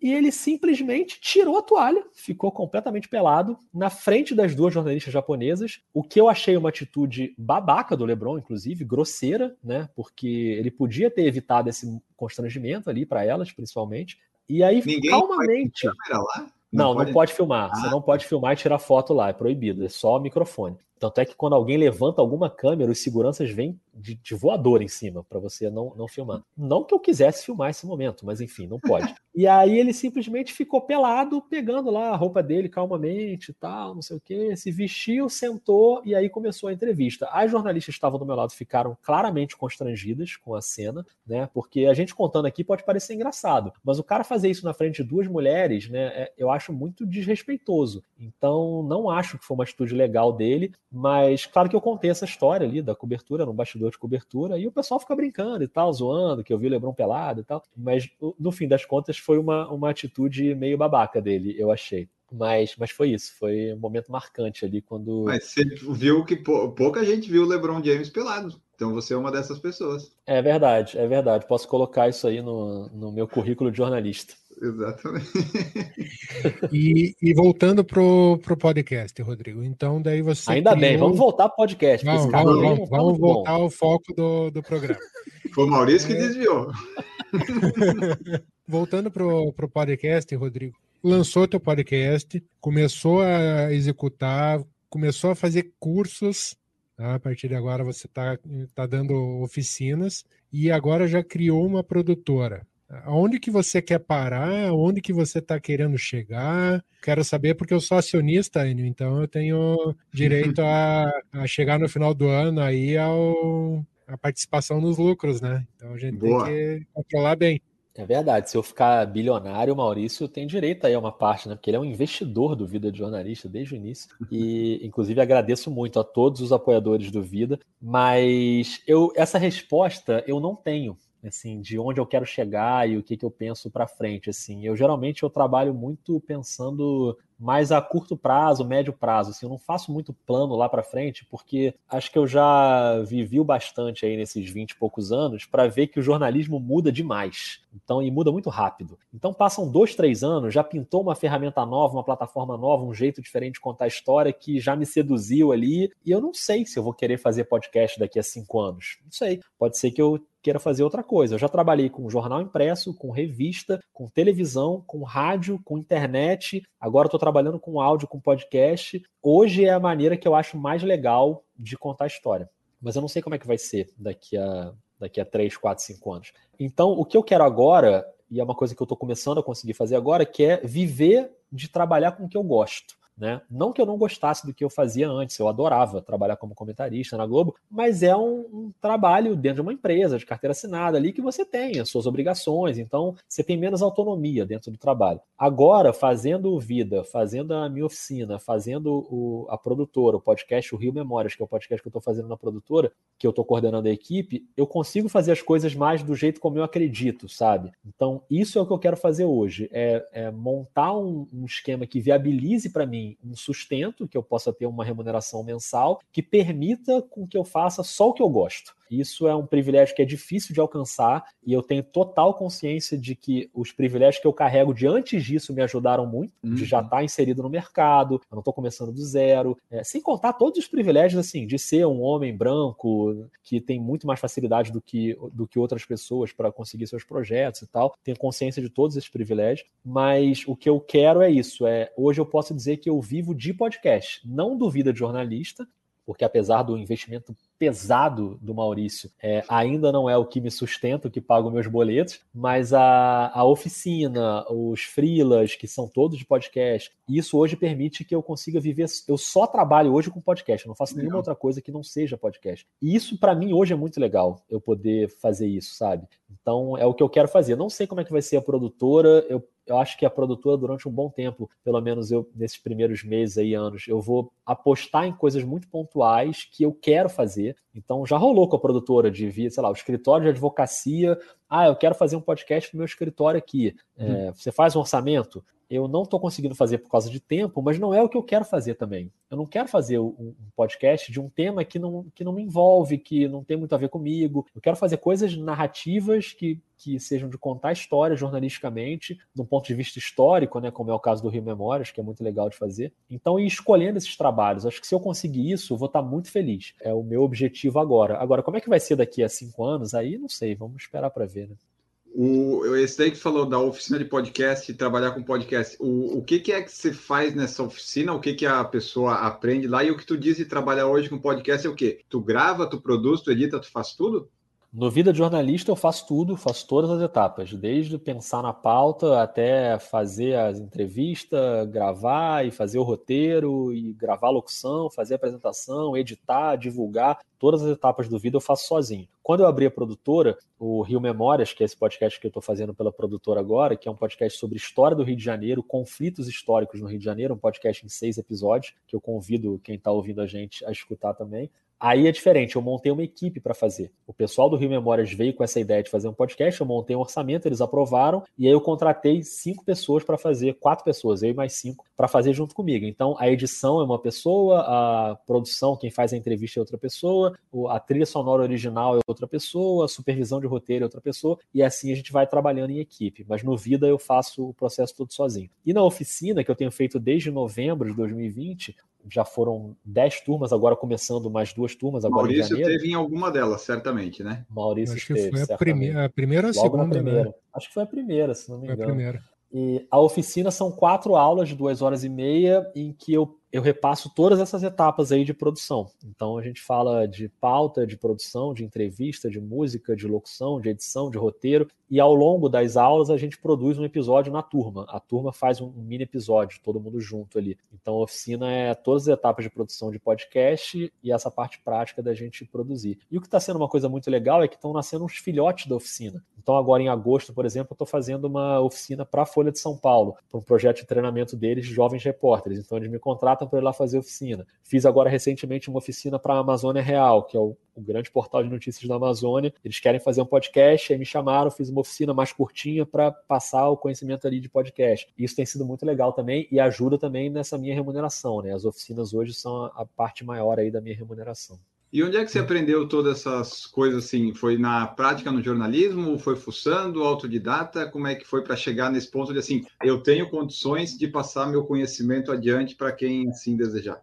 e ele simplesmente tirou a toalha, ficou completamente pelado na frente das duas jornalistas japonesas, o que eu achei uma atitude babaca do LeBron, inclusive, grosseira, né? Porque ele podia ter evitado esse constrangimento ali para elas, principalmente. E aí, Ninguém calmamente. Não, não pode, não pode filmar. Ah. Você não pode filmar e tirar foto lá, é proibido, é só microfone. Tanto é que quando alguém levanta alguma câmera, os seguranças vêm de, de voador em cima para você não, não filmar. Não que eu quisesse filmar esse momento, mas enfim, não pode. e aí ele simplesmente ficou pelado, pegando lá a roupa dele calmamente e tal, não sei o que, se vestiu, sentou e aí começou a entrevista. As jornalistas que estavam do meu lado ficaram claramente constrangidas com a cena, né? Porque a gente contando aqui pode parecer engraçado, mas o cara fazer isso na frente de duas mulheres, né? É, eu acho muito desrespeitoso. Então, não acho que foi uma atitude legal dele, mas claro que eu contei essa história ali da cobertura, no bastidor de cobertura, e o pessoal fica brincando e tal, zoando, que eu vi o Lebron pelado e tal. Mas no fim das contas foi uma, uma atitude meio babaca dele, eu achei. Mas, mas foi isso, foi um momento marcante ali quando. Mas você viu que pouca gente viu o LeBron James pelado. Então você é uma dessas pessoas. É verdade, é verdade. Posso colocar isso aí no, no meu currículo de jornalista. Exatamente. E, e voltando pro, pro podcast, Rodrigo. Então, daí você. Ainda criou... bem, vamos voltar pro podcast. Vamos, vamos, vamos, vamos voltar ao foco do, do programa. Foi o Maurício é... que desviou. voltando pro, pro podcast, Rodrigo. Lançou teu podcast, começou a executar, começou a fazer cursos. Tá? A partir de agora você está tá dando oficinas e agora já criou uma produtora. Aonde que você quer parar? Onde que você está querendo chegar? Quero saber porque eu sou acionista, Enio, então eu tenho direito a, a chegar no final do ano aí ao, a participação nos lucros, né? Então a gente Boa. tem que controlar bem. É verdade. Se eu ficar bilionário, o Maurício tem direito aí a uma parte, né? Porque ele é um investidor do Vida de Jornalista desde o início. E, inclusive, agradeço muito a todos os apoiadores do Vida. Mas eu, essa resposta eu não tenho assim, de onde eu quero chegar e o que, que eu penso para frente, assim. Eu geralmente eu trabalho muito pensando mais a curto prazo, médio prazo, assim, eu não faço muito plano lá para frente, porque acho que eu já vivi bastante aí nesses 20 e poucos anos para ver que o jornalismo muda demais. Então, e muda muito rápido. Então, passam dois, três anos, já pintou uma ferramenta nova, uma plataforma nova, um jeito diferente de contar a história que já me seduziu ali. E eu não sei se eu vou querer fazer podcast daqui a cinco anos. Não sei. Pode ser que eu queira fazer outra coisa. Eu já trabalhei com jornal impresso, com revista, com televisão, com rádio, com internet. Agora estou trabalhando com áudio, com podcast. Hoje é a maneira que eu acho mais legal de contar a história. Mas eu não sei como é que vai ser daqui a, daqui a 3, 4, 5 anos. Então, o que eu quero agora, e é uma coisa que eu estou começando a conseguir fazer agora, que é viver de trabalhar com o que eu gosto. Né? Não que eu não gostasse do que eu fazia antes, eu adorava trabalhar como comentarista na Globo, mas é um, um, trabalho dentro de uma empresa, de carteira assinada ali, que você tem as suas obrigações, então você tem menos autonomia dentro do trabalho. Agora, fazendo o Vida, fazendo a minha oficina, fazendo o, a produtora, o podcast, o Rio Memórias, que é o podcast que eu estou fazendo na produtora, que eu estou coordenando a equipe, eu consigo fazer as coisas mais do jeito como eu acredito, sabe? Então, isso é o que eu quero fazer hoje, é, é montar um, um esquema que viabilize para mim um sustento, que eu possa ter uma remuneração mensal, que permita com que eu faça só o que eu gosto. Isso é um privilégio que é difícil de alcançar e eu tenho total consciência de que os privilégios que eu carrego de antes disso me ajudaram muito, uhum. de já estar uhum. inserido no mercado, eu não estou começando do zero, é, sem contar todos os privilégios assim de ser um homem branco que tem muito mais facilidade do que, do que outras pessoas para conseguir seus projetos e tal. Tenho consciência de todos esses privilégios, mas o que eu quero é isso. É hoje eu posso dizer que eu vivo de podcast, não do vida de jornalista, porque apesar do investimento pesado do Maurício, é, ainda não é o que me sustenta, o que paga os meus boletos, mas a, a oficina, os freelas, que são todos de podcast, isso hoje permite que eu consiga viver. Eu só trabalho hoje com podcast, eu não faço nenhuma outra coisa que não seja podcast. E isso, para mim, hoje é muito legal, eu poder fazer isso, sabe? Então, é o que eu quero fazer. não sei como é que vai ser a produtora, eu eu acho que a produtora, durante um bom tempo, pelo menos eu, nesses primeiros meses aí, anos, eu vou apostar em coisas muito pontuais que eu quero fazer. Então, já rolou com a produtora de vir, sei lá, o escritório de advocacia. Ah, eu quero fazer um podcast pro meu escritório aqui. Uhum. É, você faz um orçamento? Eu não estou conseguindo fazer por causa de tempo, mas não é o que eu quero fazer também. Eu não quero fazer um podcast de um tema que não, que não me envolve, que não tem muito a ver comigo. Eu quero fazer coisas narrativas que, que sejam de contar história jornalisticamente, de um ponto de vista histórico, né, como é o caso do Rio Memórias, que é muito legal de fazer. Então, ir escolhendo esses trabalhos. Acho que se eu conseguir isso, eu vou estar muito feliz. É o meu objetivo agora. Agora, como é que vai ser daqui a cinco anos? Aí, não sei, vamos esperar para ver, né? O, esse daí que falou da oficina de podcast, trabalhar com podcast, o, o que, que é que você faz nessa oficina? O que, que a pessoa aprende lá? E o que tu diz de trabalhar hoje com podcast é o quê? Tu grava, tu produz, tu edita, tu faz tudo? No Vida de Jornalista eu faço tudo, faço todas as etapas, desde pensar na pauta até fazer as entrevistas, gravar e fazer o roteiro, e gravar a locução, fazer a apresentação, editar, divulgar, todas as etapas do Vida eu faço sozinho. Quando eu abri a produtora, o Rio Memórias, que é esse podcast que eu estou fazendo pela produtora agora, que é um podcast sobre história do Rio de Janeiro, conflitos históricos no Rio de Janeiro, um podcast em seis episódios, que eu convido quem está ouvindo a gente a escutar também. Aí é diferente, eu montei uma equipe para fazer. O pessoal do Rio Memórias veio com essa ideia de fazer um podcast, eu montei um orçamento, eles aprovaram, e aí eu contratei cinco pessoas para fazer, quatro pessoas, eu e mais cinco, para fazer junto comigo. Então a edição é uma pessoa, a produção, quem faz a entrevista é outra pessoa, a trilha sonora original é outra pessoa, a supervisão de roteiro é outra pessoa, e assim a gente vai trabalhando em equipe. Mas no Vida eu faço o processo todo sozinho. E na oficina, que eu tenho feito desde novembro de 2020, já foram dez turmas, agora começando mais duas turmas. Agora Maurício em teve em alguma delas, certamente, né? Maurício Acho que teve, foi a, prime a primeira ou a segunda, né? primeira. Né? Acho que foi a primeira, se não me engano. Foi a primeira. E a oficina são quatro aulas de duas horas e meia em que eu eu repasso todas essas etapas aí de produção. Então a gente fala de pauta, de produção, de entrevista, de música, de locução, de edição, de roteiro, e ao longo das aulas a gente produz um episódio na turma. A turma faz um mini episódio, todo mundo junto ali. Então a oficina é todas as etapas de produção de podcast e essa parte prática da gente produzir. E o que está sendo uma coisa muito legal é que estão nascendo uns filhotes da oficina. Então agora em agosto, por exemplo, eu estou fazendo uma oficina para a Folha de São Paulo, para um projeto de treinamento deles, jovens repórteres. Então eles me contratam contratam para ir lá fazer oficina. Fiz agora recentemente uma oficina para a Amazônia Real, que é o, o, grande portal de notícias da Amazônia. Eles querem fazer um podcast, aí me chamaram, fiz uma oficina mais curtinha para passar o conhecimento ali de podcast. Isso tem sido muito legal também e ajuda também nessa minha remuneração, né? As oficinas hoje são a, a parte maior aí da minha remuneração. E onde é que você aprendeu todas essas coisas assim? Foi na prática no jornalismo? Foi fuçando, autodidata? Como é que foi para chegar nesse ponto de assim, eu tenho condições de passar meu conhecimento adiante para quem assim desejar?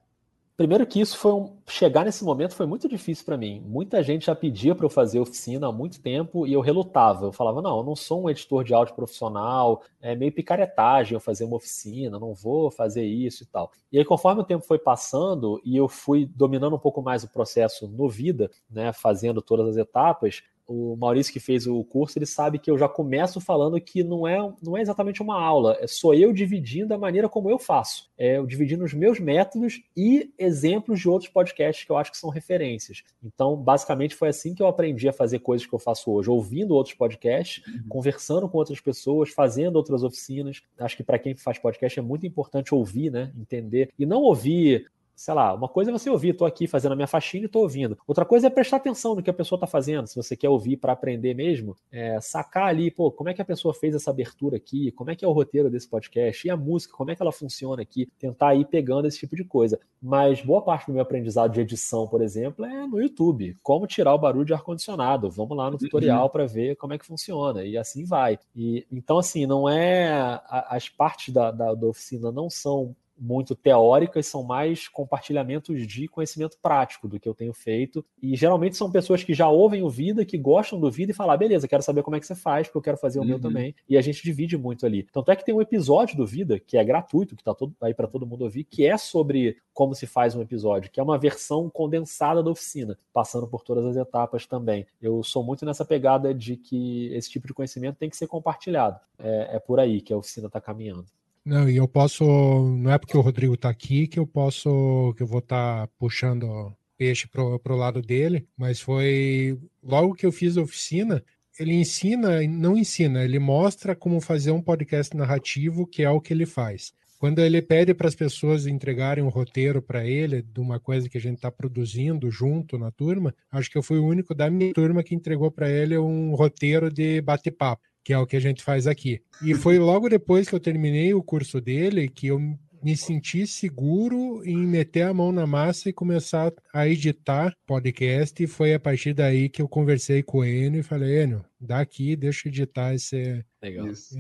Primeiro que isso foi um chegar nesse momento foi muito difícil para mim. Muita gente já pedia para eu fazer oficina há muito tempo e eu relutava. Eu falava: "Não, eu não sou um editor de áudio profissional, é meio picaretagem eu fazer uma oficina, não vou fazer isso e tal". E aí conforme o tempo foi passando e eu fui dominando um pouco mais o processo no vida, né, fazendo todas as etapas, o Maurício que fez o curso, ele sabe que eu já começo falando que não é, não é exatamente uma aula, é sou eu dividindo a maneira como eu faço. É eu dividindo os meus métodos e exemplos de outros podcasts que eu acho que são referências. Então, basicamente, foi assim que eu aprendi a fazer coisas que eu faço hoje, ouvindo outros podcasts, uhum. conversando com outras pessoas, fazendo outras oficinas. Acho que para quem faz podcast é muito importante ouvir, né? Entender. E não ouvir sei lá, uma coisa é você ouvir, estou aqui fazendo a minha faxina e estou ouvindo. Outra coisa é prestar atenção no que a pessoa está fazendo. Se você quer ouvir para aprender mesmo, é, sacar ali, pô, como é que a pessoa fez essa abertura aqui, como é que é o roteiro desse podcast, e a música, como é que ela funciona aqui, tentar ir pegando esse tipo de coisa. Mas boa parte do meu aprendizado de edição, por exemplo, é no YouTube. Como tirar o barulho de ar-condicionado. Vamos lá no tutorial uhum. para ver como é que funciona. E assim vai. E, então, assim, não é. as partes da, da, da oficina não são muito teóricas, são mais compartilhamentos de conhecimento prático do que eu tenho feito. E geralmente são pessoas que já ouvem o Vida, que gostam do Vida e falam: ah, beleza, quero saber como é que você faz, porque eu quero fazer o uhum. meu também. E a gente divide muito ali. Tanto é que tem um episódio do Vida, que é gratuito, que está todo, aí para todo mundo ouvir, que é sobre como se faz um episódio, que é uma versão condensada da oficina, passando por todas as etapas também. Eu sou muito nessa pegada de que esse tipo de conhecimento tem que ser compartilhado. É, é por aí que a oficina está caminhando. Não, e eu posso. Não é porque o Rodrigo está aqui que eu posso. que eu vou estar tá puxando peixe pro, pro lado dele, mas foi logo que eu fiz a oficina. Ele ensina, não ensina, ele mostra como fazer um podcast narrativo, que é o que ele faz. Quando ele pede para as pessoas entregarem um roteiro para ele de uma coisa que a gente está produzindo junto na turma, acho que eu fui o único da minha turma que entregou para ele um roteiro de bate-papo que é o que a gente faz aqui. E foi logo depois que eu terminei o curso dele que eu me senti seguro em meter a mão na massa e começar a editar podcast. E foi a partir daí que eu conversei com o Enio e falei: Enio, daqui, deixa eu editar esse,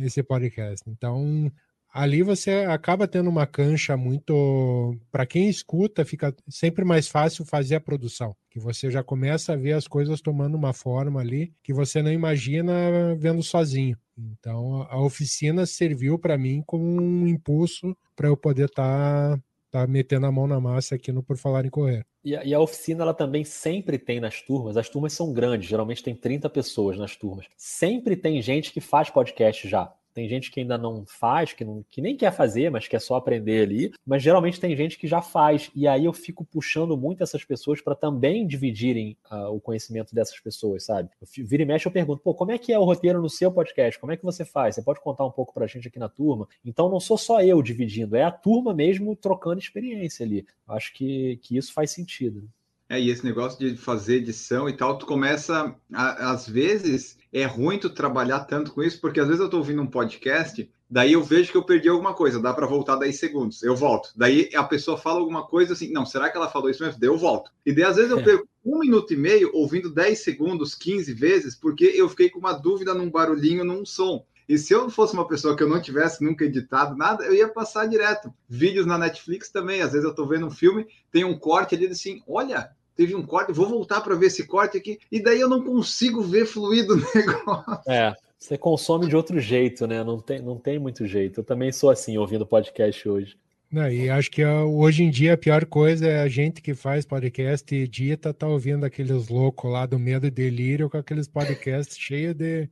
esse podcast. Então, ali você acaba tendo uma cancha muito. Para quem escuta, fica sempre mais fácil fazer a produção que você já começa a ver as coisas tomando uma forma ali que você não imagina vendo sozinho. Então, a oficina serviu para mim como um impulso para eu poder estar tá, tá metendo a mão na massa aqui no Por Falar em Correr. E a, e a, oficina ela também sempre tem nas turmas, as turmas são grandes, geralmente tem 30 pessoas nas turmas. Sempre tem gente que faz podcast já. Tem gente que ainda não faz, que, não, que nem quer fazer, mas quer só aprender ali. Mas geralmente tem gente que já faz. E aí eu fico puxando muito essas pessoas para também dividirem uh, o conhecimento dessas pessoas, sabe? Eu, vira e mexe, eu pergunto, pô, como é que é o roteiro no seu podcast? Como é que você faz? Você pode contar um pouco para a gente aqui na turma? Então não sou só eu dividindo, é a turma mesmo trocando experiência ali. Acho que, que isso faz sentido. É, e esse negócio de fazer edição e tal, tu começa, a, às vezes, é ruim tu trabalhar tanto com isso, porque às vezes eu tô ouvindo um podcast, daí eu vejo que eu perdi alguma coisa, dá para voltar 10 segundos, eu volto. Daí a pessoa fala alguma coisa assim, não, será que ela falou isso mesmo? Daí eu volto. E daí às vezes eu é. perco um minuto e meio ouvindo 10 segundos, 15 vezes, porque eu fiquei com uma dúvida num barulhinho, num som. E se eu fosse uma pessoa que eu não tivesse nunca editado nada, eu ia passar direto. Vídeos na Netflix também. Às vezes eu estou vendo um filme, tem um corte ali assim: olha, teve um corte, vou voltar para ver esse corte aqui. E daí eu não consigo ver fluido o negócio. É. Você consome de outro jeito, né? Não tem, não tem muito jeito. Eu também sou assim, ouvindo podcast hoje. Não, e acho que hoje em dia a pior coisa é a gente que faz podcast e edita tá ouvindo aqueles loucos lá do Medo e Delírio com aqueles podcasts cheios de,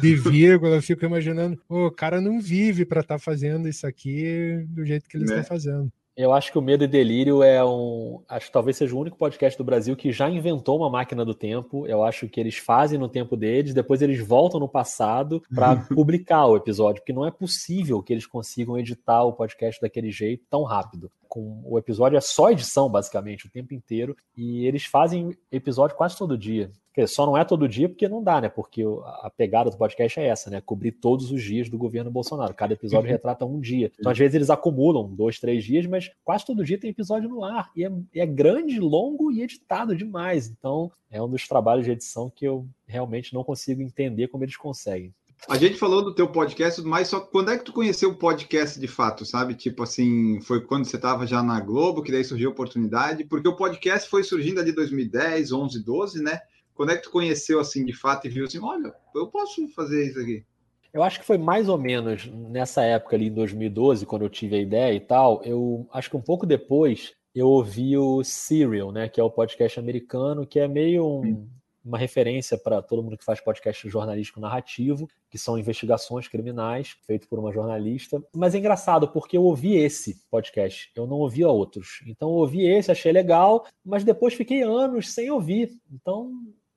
de vírgula. Eu fico imaginando, o cara não vive para estar tá fazendo isso aqui do jeito que eles estão né? fazendo. Eu acho que o Medo e Delírio é um. Acho que talvez seja o único podcast do Brasil que já inventou uma máquina do tempo. Eu acho que eles fazem no tempo deles, depois eles voltam no passado para publicar o episódio, porque não é possível que eles consigam editar o podcast daquele jeito tão rápido. Com o episódio é só edição, basicamente, o tempo inteiro. E eles fazem episódio quase todo dia só não é todo dia porque não dá, né? Porque a pegada do podcast é essa, né? Cobrir todos os dias do governo Bolsonaro. Cada episódio uhum. retrata um dia. Então, às vezes, eles acumulam dois, três dias, mas quase todo dia tem episódio no ar. E é, é grande, longo e editado demais. Então, é um dos trabalhos de edição que eu realmente não consigo entender como eles conseguem. A gente falou do teu podcast, mas só quando é que tu conheceu o podcast de fato, sabe? Tipo assim, foi quando você estava já na Globo, que daí surgiu a oportunidade, porque o podcast foi surgindo ali 2010, 11, 12, né? Quando é que tu conheceu assim de fato e viu assim, olha, eu posso fazer isso aqui? Eu acho que foi mais ou menos nessa época ali, em 2012, quando eu tive a ideia e tal. Eu acho que um pouco depois eu ouvi o Serial, né, que é o podcast americano, que é meio um, uma referência para todo mundo que faz podcast jornalístico narrativo, que são investigações criminais, feito por uma jornalista. Mas é engraçado, porque eu ouvi esse podcast, eu não ouvia outros. Então eu ouvi esse, achei legal, mas depois fiquei anos sem ouvir. Então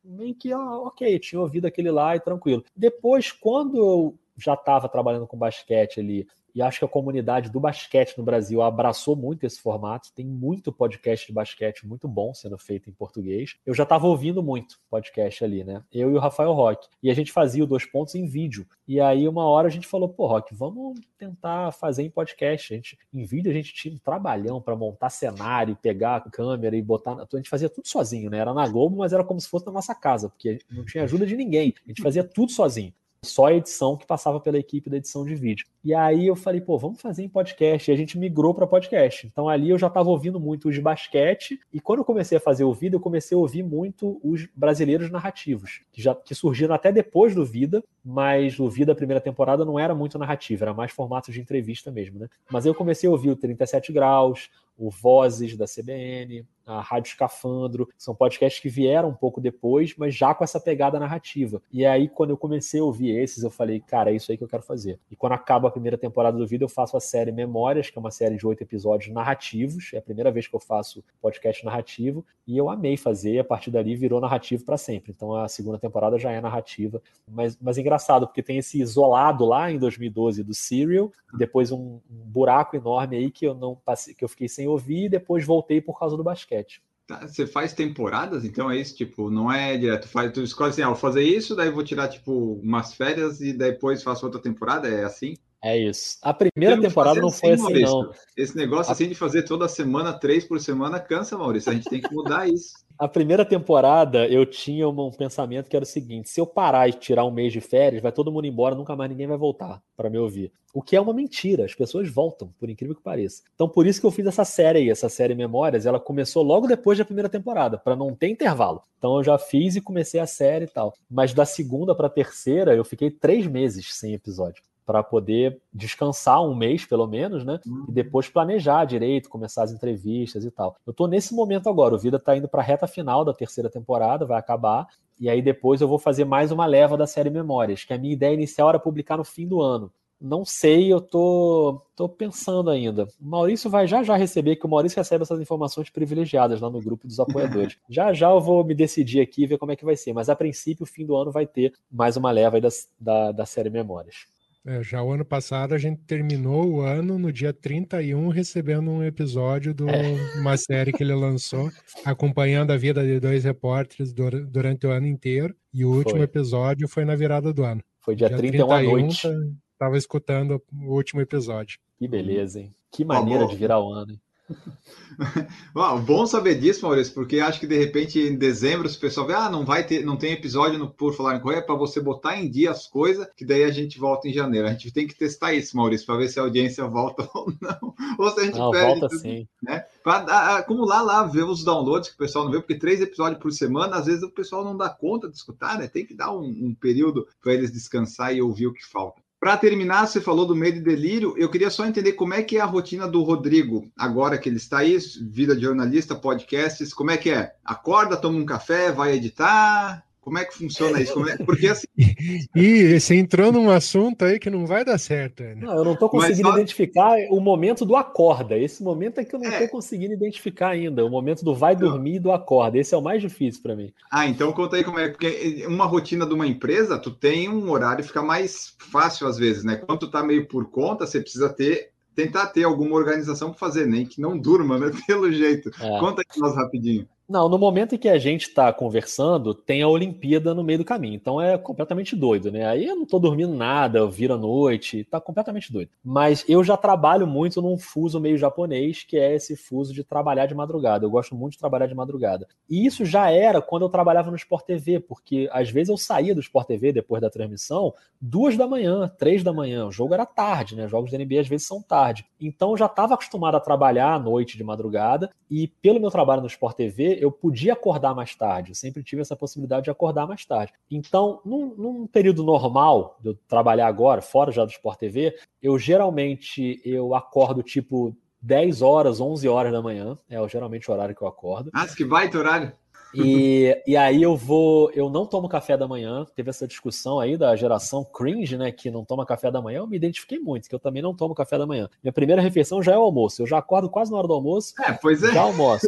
meio que, ah, ok, tinha ouvido aquele lá e tranquilo. Depois, quando eu já estava trabalhando com basquete ali e acho que a comunidade do basquete no Brasil abraçou muito esse formato. Tem muito podcast de basquete muito bom sendo feito em português. Eu já estava ouvindo muito podcast ali, né? Eu e o Rafael Roque. E a gente fazia o dois pontos em vídeo. E aí, uma hora a gente falou: pô, Roque, vamos tentar fazer em podcast. A gente, em vídeo, a gente tinha um trabalhão para montar cenário, pegar a câmera e botar. A gente fazia tudo sozinho, né? Era na Globo, mas era como se fosse na nossa casa, porque não tinha ajuda de ninguém. A gente fazia tudo sozinho só a edição que passava pela equipe da edição de vídeo. E aí eu falei, pô, vamos fazer em podcast. E a gente migrou para podcast. Então ali eu já estava ouvindo muito os de basquete. E quando eu comecei a fazer o Vida, eu comecei a ouvir muito os brasileiros narrativos, que já que surgiram até depois do Vida, mas o Vida, a primeira temporada, não era muito narrativa, era mais formato de entrevista mesmo, né? Mas eu comecei a ouvir o 37 Graus, o Vozes da CBN, a Rádio Escafandro, são podcasts que vieram um pouco depois, mas já com essa pegada narrativa. E aí, quando eu comecei a ouvir esses, eu falei, cara, é isso aí que eu quero fazer. E quando acaba a primeira temporada do vídeo, eu faço a série Memórias, que é uma série de oito episódios narrativos. É a primeira vez que eu faço podcast narrativo. E eu amei fazer, e a partir dali virou narrativo para sempre. Então a segunda temporada já é narrativa. Mas, mas é engraçado, porque tem esse isolado lá em 2012 do Serial, depois um, um buraco enorme aí que eu não passei, que eu fiquei sem ouvir, e depois voltei por causa do basquete. Tá, você faz temporadas, então é isso, tipo, não é direto, faz, tu escolhe assim, ah, vou fazer isso, daí vou tirar, tipo, umas férias e depois faço outra temporada, é assim? É isso. A primeira temporada não foi assim, não. Esse negócio assim de fazer toda semana, três por semana, cansa, Maurício. A gente tem que mudar isso. A primeira temporada eu tinha um pensamento que era o seguinte: se eu parar e tirar um mês de férias, vai todo mundo embora, nunca mais ninguém vai voltar para me ouvir. O que é uma mentira, as pessoas voltam, por incrível que pareça. Então, por isso que eu fiz essa série aí, essa série Memórias, ela começou logo depois da primeira temporada, para não ter intervalo. Então, eu já fiz e comecei a série e tal. Mas da segunda para terceira, eu fiquei três meses sem episódio para poder descansar um mês, pelo menos, né? E uhum. depois planejar direito, começar as entrevistas e tal. Eu tô nesse momento agora, o Vida tá indo para a reta final da terceira temporada, vai acabar, e aí depois eu vou fazer mais uma leva da série Memórias, que a minha ideia inicial era publicar no fim do ano. Não sei, eu tô, tô pensando ainda. O Maurício vai já já receber, que o Maurício recebe essas informações privilegiadas lá no grupo dos apoiadores. já já eu vou me decidir aqui e ver como é que vai ser. Mas a princípio, o fim do ano vai ter mais uma leva da, da, da série Memórias. É, já o ano passado a gente terminou o ano no dia 31 recebendo um episódio de é. uma série que ele lançou, acompanhando a vida de dois repórteres durante o ano inteiro. E o último foi. episódio foi na virada do ano. Foi dia, dia 31 à noite. Tava escutando o último episódio. Que beleza, hein? Que maneira de virar o ano, hein? Bom saber disso, Maurício, porque acho que de repente em dezembro o pessoal vê, ah, não vai ter, não tem episódio no Por Falar em Correia para você botar em dia as coisas, que daí a gente volta em janeiro. A gente tem que testar isso, Maurício, para ver se a audiência volta ou não, ou se a gente não, perde. Volta tudo, sim. Né? Para acumular lá, ver os downloads que o pessoal não vê, porque três episódios por semana, às vezes o pessoal não dá conta de escutar, né? Tem que dar um, um período para eles descansar e ouvir o que falta. Para terminar, você falou do medo e delírio. Eu queria só entender como é que é a rotina do Rodrigo, agora que ele está aí, vida de jornalista, podcasts, como é que é? Acorda, toma um café, vai editar? Como é que funciona isso? É... Porque assim. e você entrou num assunto aí que não vai dar certo. Né? Não, eu não estou conseguindo só... identificar o momento do acorda. Esse momento é que eu não estou é. conseguindo identificar ainda. O momento do vai dormir e do acorda. Esse é o mais difícil para mim. Ah, então conta aí como é. Porque uma rotina de uma empresa, tu tem um horário fica mais fácil às vezes, né? Quando tu tá meio por conta, você precisa ter tentar ter alguma organização para fazer, nem que não durma, né? Pelo jeito. É. Conta aqui nós rapidinho. Não, no momento em que a gente está conversando, tem a Olimpíada no meio do caminho. Então é completamente doido, né? Aí eu não estou dormindo nada, à noite, tá completamente doido. Mas eu já trabalho muito num fuso meio japonês, que é esse fuso de trabalhar de madrugada. Eu gosto muito de trabalhar de madrugada. E isso já era quando eu trabalhava no Sport TV, porque às vezes eu saía do Sport TV depois da transmissão, duas da manhã, três da manhã. O jogo era tarde, né? Jogos da NBA às vezes são tarde. Então eu já estava acostumado a trabalhar à noite de madrugada, e pelo meu trabalho no Sport TV, eu podia acordar mais tarde, eu sempre tive essa possibilidade de acordar mais tarde. Então, num, num período normal de eu trabalhar agora, fora já do Sport TV, eu geralmente eu acordo tipo 10 horas, 11 horas da manhã, é geralmente o horário que eu acordo. Ah, que baita horário! E, e aí eu vou, eu não tomo café da manhã. Teve essa discussão aí da geração cringe, né, que não toma café da manhã. Eu me identifiquei muito, que eu também não tomo café da manhã. Minha primeira refeição já é o almoço. Eu já acordo quase na hora do almoço. É, pois é. Já almoço.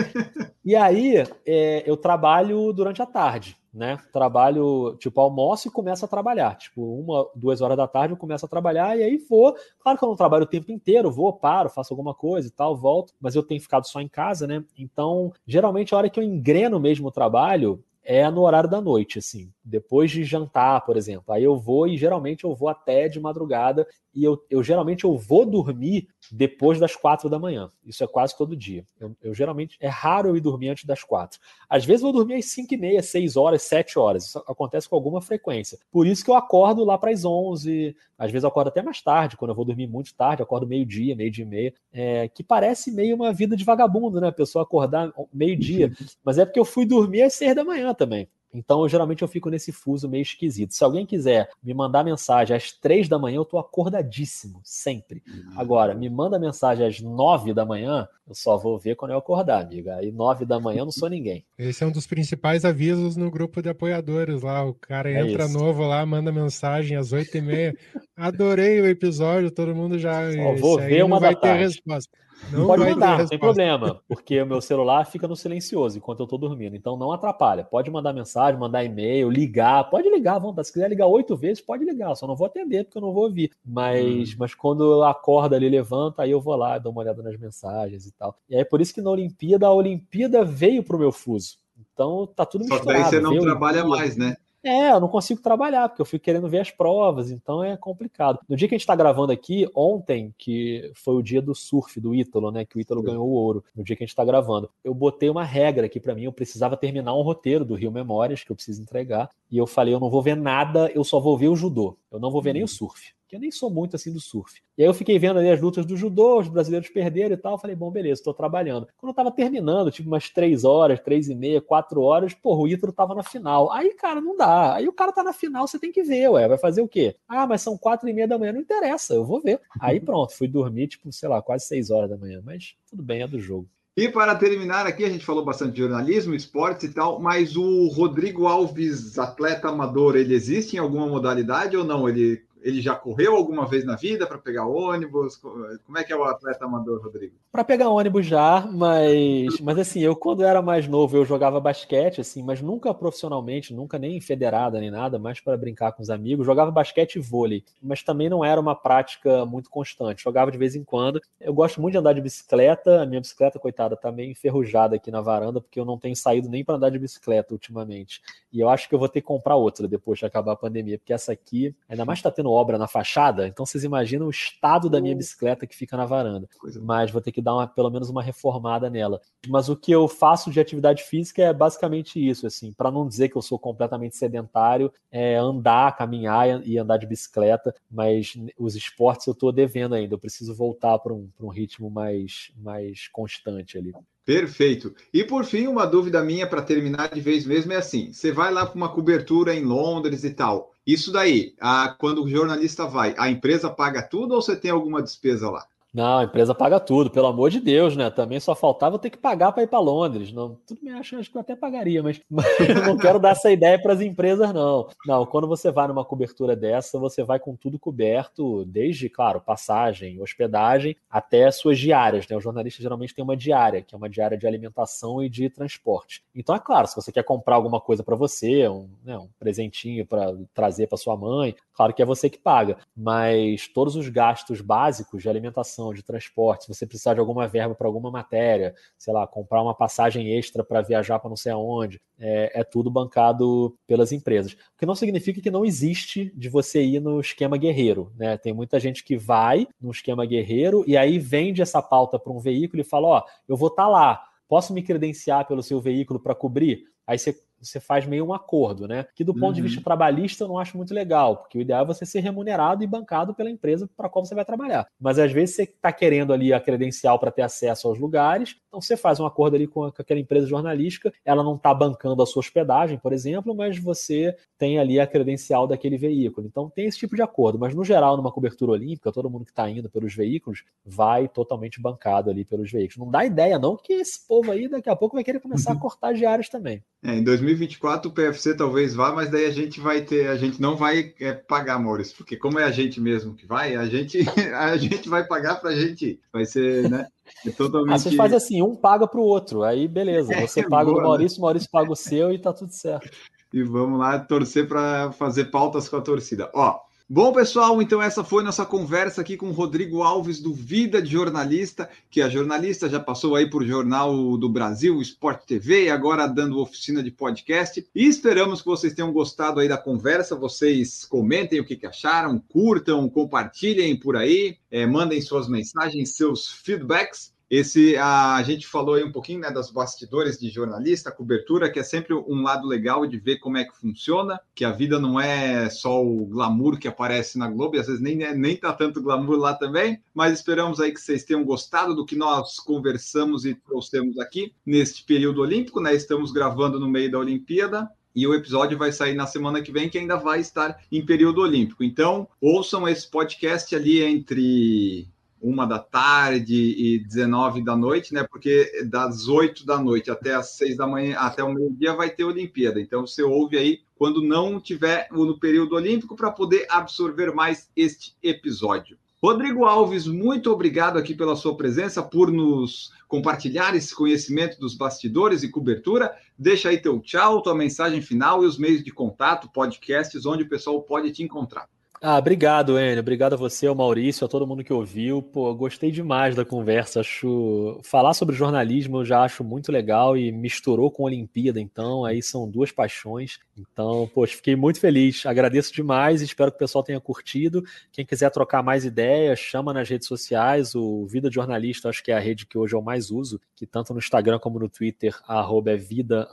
e aí é, eu trabalho durante a tarde né? Trabalho, tipo, almoço e começo a trabalhar. Tipo, uma, duas horas da tarde eu começo a trabalhar e aí vou. Claro que eu não trabalho o tempo inteiro, vou, paro, faço alguma coisa e tal, volto, mas eu tenho ficado só em casa, né? Então, geralmente a hora que eu engreno mesmo o trabalho é no horário da noite, assim depois de jantar, por exemplo. Aí eu vou e geralmente eu vou até de madrugada e eu, eu geralmente eu vou dormir depois das quatro da manhã. Isso é quase todo dia. Eu, eu geralmente é raro eu ir dormir antes das quatro. Às vezes eu vou dormir às cinco e meia, seis horas, sete horas. Isso acontece com alguma frequência. Por isso que eu acordo lá para as onze. Às vezes eu acordo até mais tarde, quando eu vou dormir muito tarde, acordo meio dia, meio dia e meia, é, que parece meio uma vida de vagabundo, né? A pessoa acordar meio dia, mas é porque eu fui dormir às seis da manhã também. Então, geralmente eu fico nesse fuso meio esquisito. Se alguém quiser me mandar mensagem às três da manhã, eu tô acordadíssimo, sempre. Uhum. Agora, me manda mensagem às nove da manhã, eu só vou ver quando eu acordar, amiga. Aí nove da manhã eu não sou ninguém. Esse é um dos principais avisos no grupo de apoiadores lá. O cara é entra isso. novo lá, manda mensagem às oito e meia. Adorei o episódio, todo mundo já. Só vou ver uma vai da ter tarde. resposta. Não pode mandar, não tem problema, porque o meu celular fica no silencioso enquanto eu tô dormindo, então não atrapalha. Pode mandar mensagem, mandar e-mail, ligar, pode ligar vontade. Se quiser ligar oito vezes, pode ligar, só não vou atender porque eu não vou ouvir. Mas, hum. mas quando acorda ali, levanta, aí eu vou lá, dou uma olhada nas mensagens e tal. E aí por isso que na Olimpíada, a Olimpíada veio pro meu fuso. Então tá tudo misturado. Só que daí você não trabalha mais, né? É, eu não consigo trabalhar, porque eu fico querendo ver as provas, então é complicado. No dia que a gente está gravando aqui, ontem, que foi o dia do surf do Ítalo, né? Que o Ítalo ganhou o ouro, no dia que a gente está gravando, eu botei uma regra aqui para mim, eu precisava terminar um roteiro do Rio Memórias, que eu preciso entregar, e eu falei, eu não vou ver nada, eu só vou ver o judô, eu não vou ver nem o surf que eu nem sou muito assim do surf. E aí eu fiquei vendo ali as lutas do judô, os brasileiros perderam e tal. Falei, bom, beleza, estou trabalhando. Quando eu tava terminando, tipo umas três horas, três e meia, quatro horas, porra, o Ítalo tava na final. Aí, cara, não dá. Aí o cara tá na final, você tem que ver, ué. Vai fazer o quê? Ah, mas são quatro e meia da manhã, não interessa, eu vou ver. Aí pronto, fui dormir, tipo, sei lá, quase seis horas da manhã. Mas tudo bem, é do jogo. E para terminar aqui, a gente falou bastante de jornalismo, esportes e tal, mas o Rodrigo Alves, atleta amador, ele existe em alguma modalidade ou não? Ele ele já correu alguma vez na vida para pegar ônibus? Como é que é o atleta amador, Rodrigo? Para pegar ônibus já, mas, mas assim, eu quando era mais novo eu jogava basquete, assim, mas nunca profissionalmente, nunca nem federada nem nada, mais para brincar com os amigos. Jogava basquete e vôlei, mas também não era uma prática muito constante. Jogava de vez em quando. Eu gosto muito de andar de bicicleta. A minha bicicleta, coitada, tá meio enferrujada aqui na varanda porque eu não tenho saído nem para andar de bicicleta ultimamente. E eu acho que eu vou ter que comprar outra depois de acabar a pandemia, porque essa aqui, ainda mais está tendo obra na fachada, então vocês imaginam o estado da minha bicicleta que fica na varanda. Mas vou ter que dar uma, pelo menos uma reformada nela. Mas o que eu faço de atividade física é basicamente isso, assim, para não dizer que eu sou completamente sedentário, é andar, caminhar e andar de bicicleta, mas os esportes eu estou devendo ainda, eu preciso voltar para um, um ritmo mais, mais constante ali. Perfeito. E por fim, uma dúvida minha para terminar de vez mesmo é assim: você vai lá para uma cobertura em Londres e tal. Isso daí, a, quando o jornalista vai, a empresa paga tudo ou você tem alguma despesa lá? Não, a empresa paga tudo, pelo amor de Deus, né? Também só faltava ter que pagar para ir para Londres. Não, tudo bem, acho, acho que eu até pagaria, mas, mas eu não quero dar essa ideia para as empresas, não. Não, quando você vai numa cobertura dessa, você vai com tudo coberto, desde, claro, passagem, hospedagem, até suas diárias, né? O jornalista geralmente tem uma diária, que é uma diária de alimentação e de transporte. Então, é claro, se você quer comprar alguma coisa para você, um, né, um presentinho para trazer para sua mãe, claro que é você que paga, mas todos os gastos básicos de alimentação de transporte, se você precisar de alguma verba para alguma matéria, sei lá, comprar uma passagem extra para viajar para não sei aonde, é, é, tudo bancado pelas empresas. O que não significa que não existe de você ir no esquema guerreiro, né? Tem muita gente que vai no esquema guerreiro e aí vende essa pauta para um veículo e fala: Ó, eu vou estar tá lá, posso me credenciar pelo seu veículo para cobrir? Aí você você faz meio um acordo, né? Que do ponto uhum. de vista trabalhista eu não acho muito legal, porque o ideal é você ser remunerado e bancado pela empresa para qual você vai trabalhar. Mas às vezes você está querendo ali a credencial para ter acesso aos lugares, então você faz um acordo ali com, aquela empresa jornalística, ela não está bancando a sua hospedagem, por exemplo, mas você tem ali a credencial daquele veículo. Então tem esse tipo de acordo, mas no geral, numa cobertura olímpica, todo mundo que está indo pelos veículos vai totalmente bancado ali pelos veículos. Não dá ideia, não, que esse povo aí daqui a pouco vai querer começar a uhum. cortar diários também. É, em 2000 2024 o PFC talvez vá, mas daí a gente vai ter, a gente não vai é, pagar, Maurício, porque como é a gente mesmo que vai, a gente, a gente vai pagar para a gente. Vai ser, né? É totalmente... Ah, você faz assim, um paga para o outro, aí beleza. É, você é, paga boa, o Maurício, o Maurício paga o seu e tá tudo certo. E vamos lá torcer para fazer pautas com a torcida. Ó, Bom, pessoal, então essa foi nossa conversa aqui com Rodrigo Alves do Vida de Jornalista, que é jornalista, já passou aí por Jornal do Brasil, Sport TV, e agora dando oficina de podcast. E esperamos que vocês tenham gostado aí da conversa. Vocês comentem o que, que acharam, curtam, compartilhem por aí, é, mandem suas mensagens, seus feedbacks. Esse a, a, gente falou aí um pouquinho né, das bastidores de jornalista, cobertura, que é sempre um lado legal de ver como é que funciona, que a vida não é só o glamour que aparece na Globo, e às vezes nem, né, nem tá tanto glamour lá também, mas esperamos aí que vocês tenham gostado do que nós conversamos e trouxemos aqui neste período olímpico, né? Estamos gravando no meio da Olimpíada, e o episódio vai sair na semana que vem, que ainda vai estar em período olímpico. Então, ouçam esse podcast ali entre uma da tarde e 19 da noite, né? Porque das 8 da noite até as 6 da manhã, até o meio-dia, vai ter Olimpíada. Então você ouve aí quando não tiver no período olímpico para poder absorver mais este episódio. Rodrigo Alves, muito obrigado aqui pela sua presença, por nos compartilhar esse conhecimento dos bastidores e cobertura. Deixa aí teu tchau, tua mensagem final e os meios de contato, podcasts, onde o pessoal pode te encontrar. Ah, obrigado, Enio. Obrigado a você, ao Maurício, a todo mundo que ouviu. Pô, gostei demais da conversa. Acho falar sobre jornalismo eu já acho muito legal e misturou com a Olimpíada, então aí são duas paixões. Então, poxa, fiquei muito feliz. Agradeço demais e espero que o pessoal tenha curtido. Quem quiser trocar mais ideias, chama nas redes sociais. O Vida de Jornalista, acho que é a rede que hoje eu mais uso, que tanto no Instagram como no Twitter, arroba é vida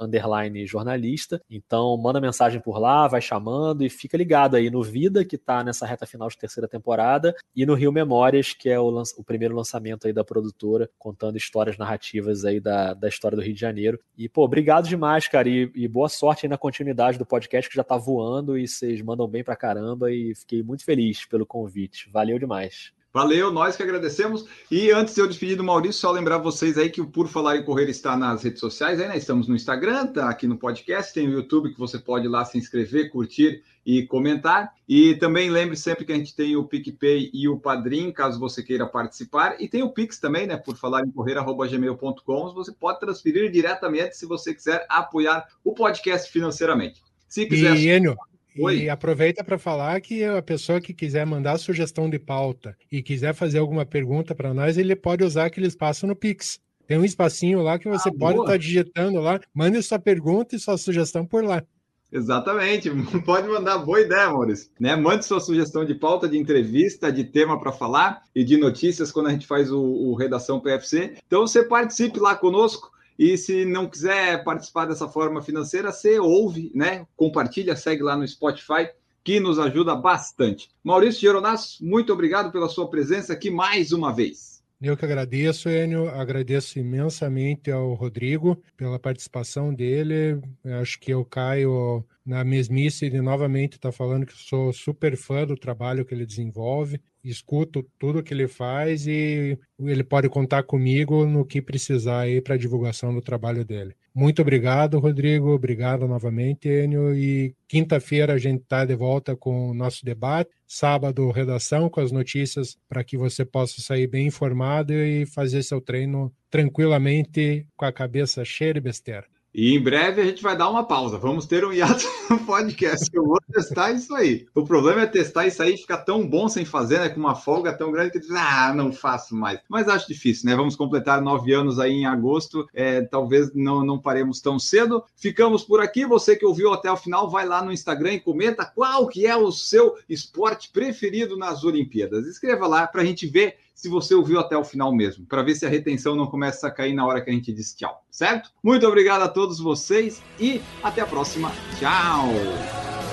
jornalista. Então, manda mensagem por lá, vai chamando e fica ligado aí no Vida, que está nessa reta final de terceira temporada, e no Rio Memórias, que é o, o primeiro lançamento aí da produtora, contando histórias narrativas aí da, da história do Rio de Janeiro. E, pô, obrigado demais, cara, e, e boa sorte aí na continuidade do podcast, que já tá voando e vocês mandam bem pra caramba, e fiquei muito feliz pelo convite. Valeu demais. Valeu, nós que agradecemos. E antes de eu despedir do Maurício, só lembrar vocês aí que o Por Falar em Correr está nas redes sociais, aí, né? Estamos no Instagram, tá aqui no podcast, tem o YouTube que você pode ir lá se inscrever, curtir e comentar. E também lembre sempre que a gente tem o PicPay e o Padrim, caso você queira participar. E tem o Pix também, né? Por falar em correr.gmail.com. Você pode transferir diretamente se você quiser apoiar o podcast financeiramente. Se quiser. E, Enio, Oi. E aproveita para falar que a pessoa que quiser mandar sugestão de pauta e quiser fazer alguma pergunta para nós, ele pode usar aquele espaço no Pix. Tem um espacinho lá que você ah, pode estar tá digitando lá. Mande sua pergunta e sua sugestão por lá. Exatamente, pode mandar boa ideia, Maurício. Né? Mande sua sugestão de pauta, de entrevista, de tema para falar e de notícias quando a gente faz o, o Redação PFC. Então você participe lá conosco. E se não quiser participar dessa forma financeira, você ouve, né? Compartilha, segue lá no Spotify, que nos ajuda bastante. Maurício Geronasso, muito obrigado pela sua presença aqui mais uma vez. Eu que agradeço, Enio. Agradeço imensamente ao Rodrigo pela participação dele. Acho que eu caio na mesmice de novamente estar tá falando que sou super fã do trabalho que ele desenvolve escuto tudo que ele faz e ele pode contar comigo no que precisar aí para a divulgação do trabalho dele. Muito obrigado, Rodrigo. Obrigado novamente, Enio. E quinta-feira a gente está de volta com o nosso debate. Sábado, redação com as notícias para que você possa sair bem informado e fazer seu treino tranquilamente com a cabeça cheia de besteira. E em breve a gente vai dar uma pausa. Vamos ter um hiato no podcast. Eu vou testar isso aí. O problema é testar isso aí e ficar tão bom sem fazer, né? Com uma folga tão grande que diz, ah, não faço mais. Mas acho difícil, né? Vamos completar nove anos aí em agosto. É, talvez não, não paremos tão cedo. Ficamos por aqui. Você que ouviu até o final, vai lá no Instagram e comenta qual que é o seu esporte preferido nas Olimpíadas. Escreva lá para a gente ver se você ouviu até o final mesmo, para ver se a retenção não começa a cair na hora que a gente diz tchau, certo? Muito obrigado a todos vocês e até a próxima. Tchau!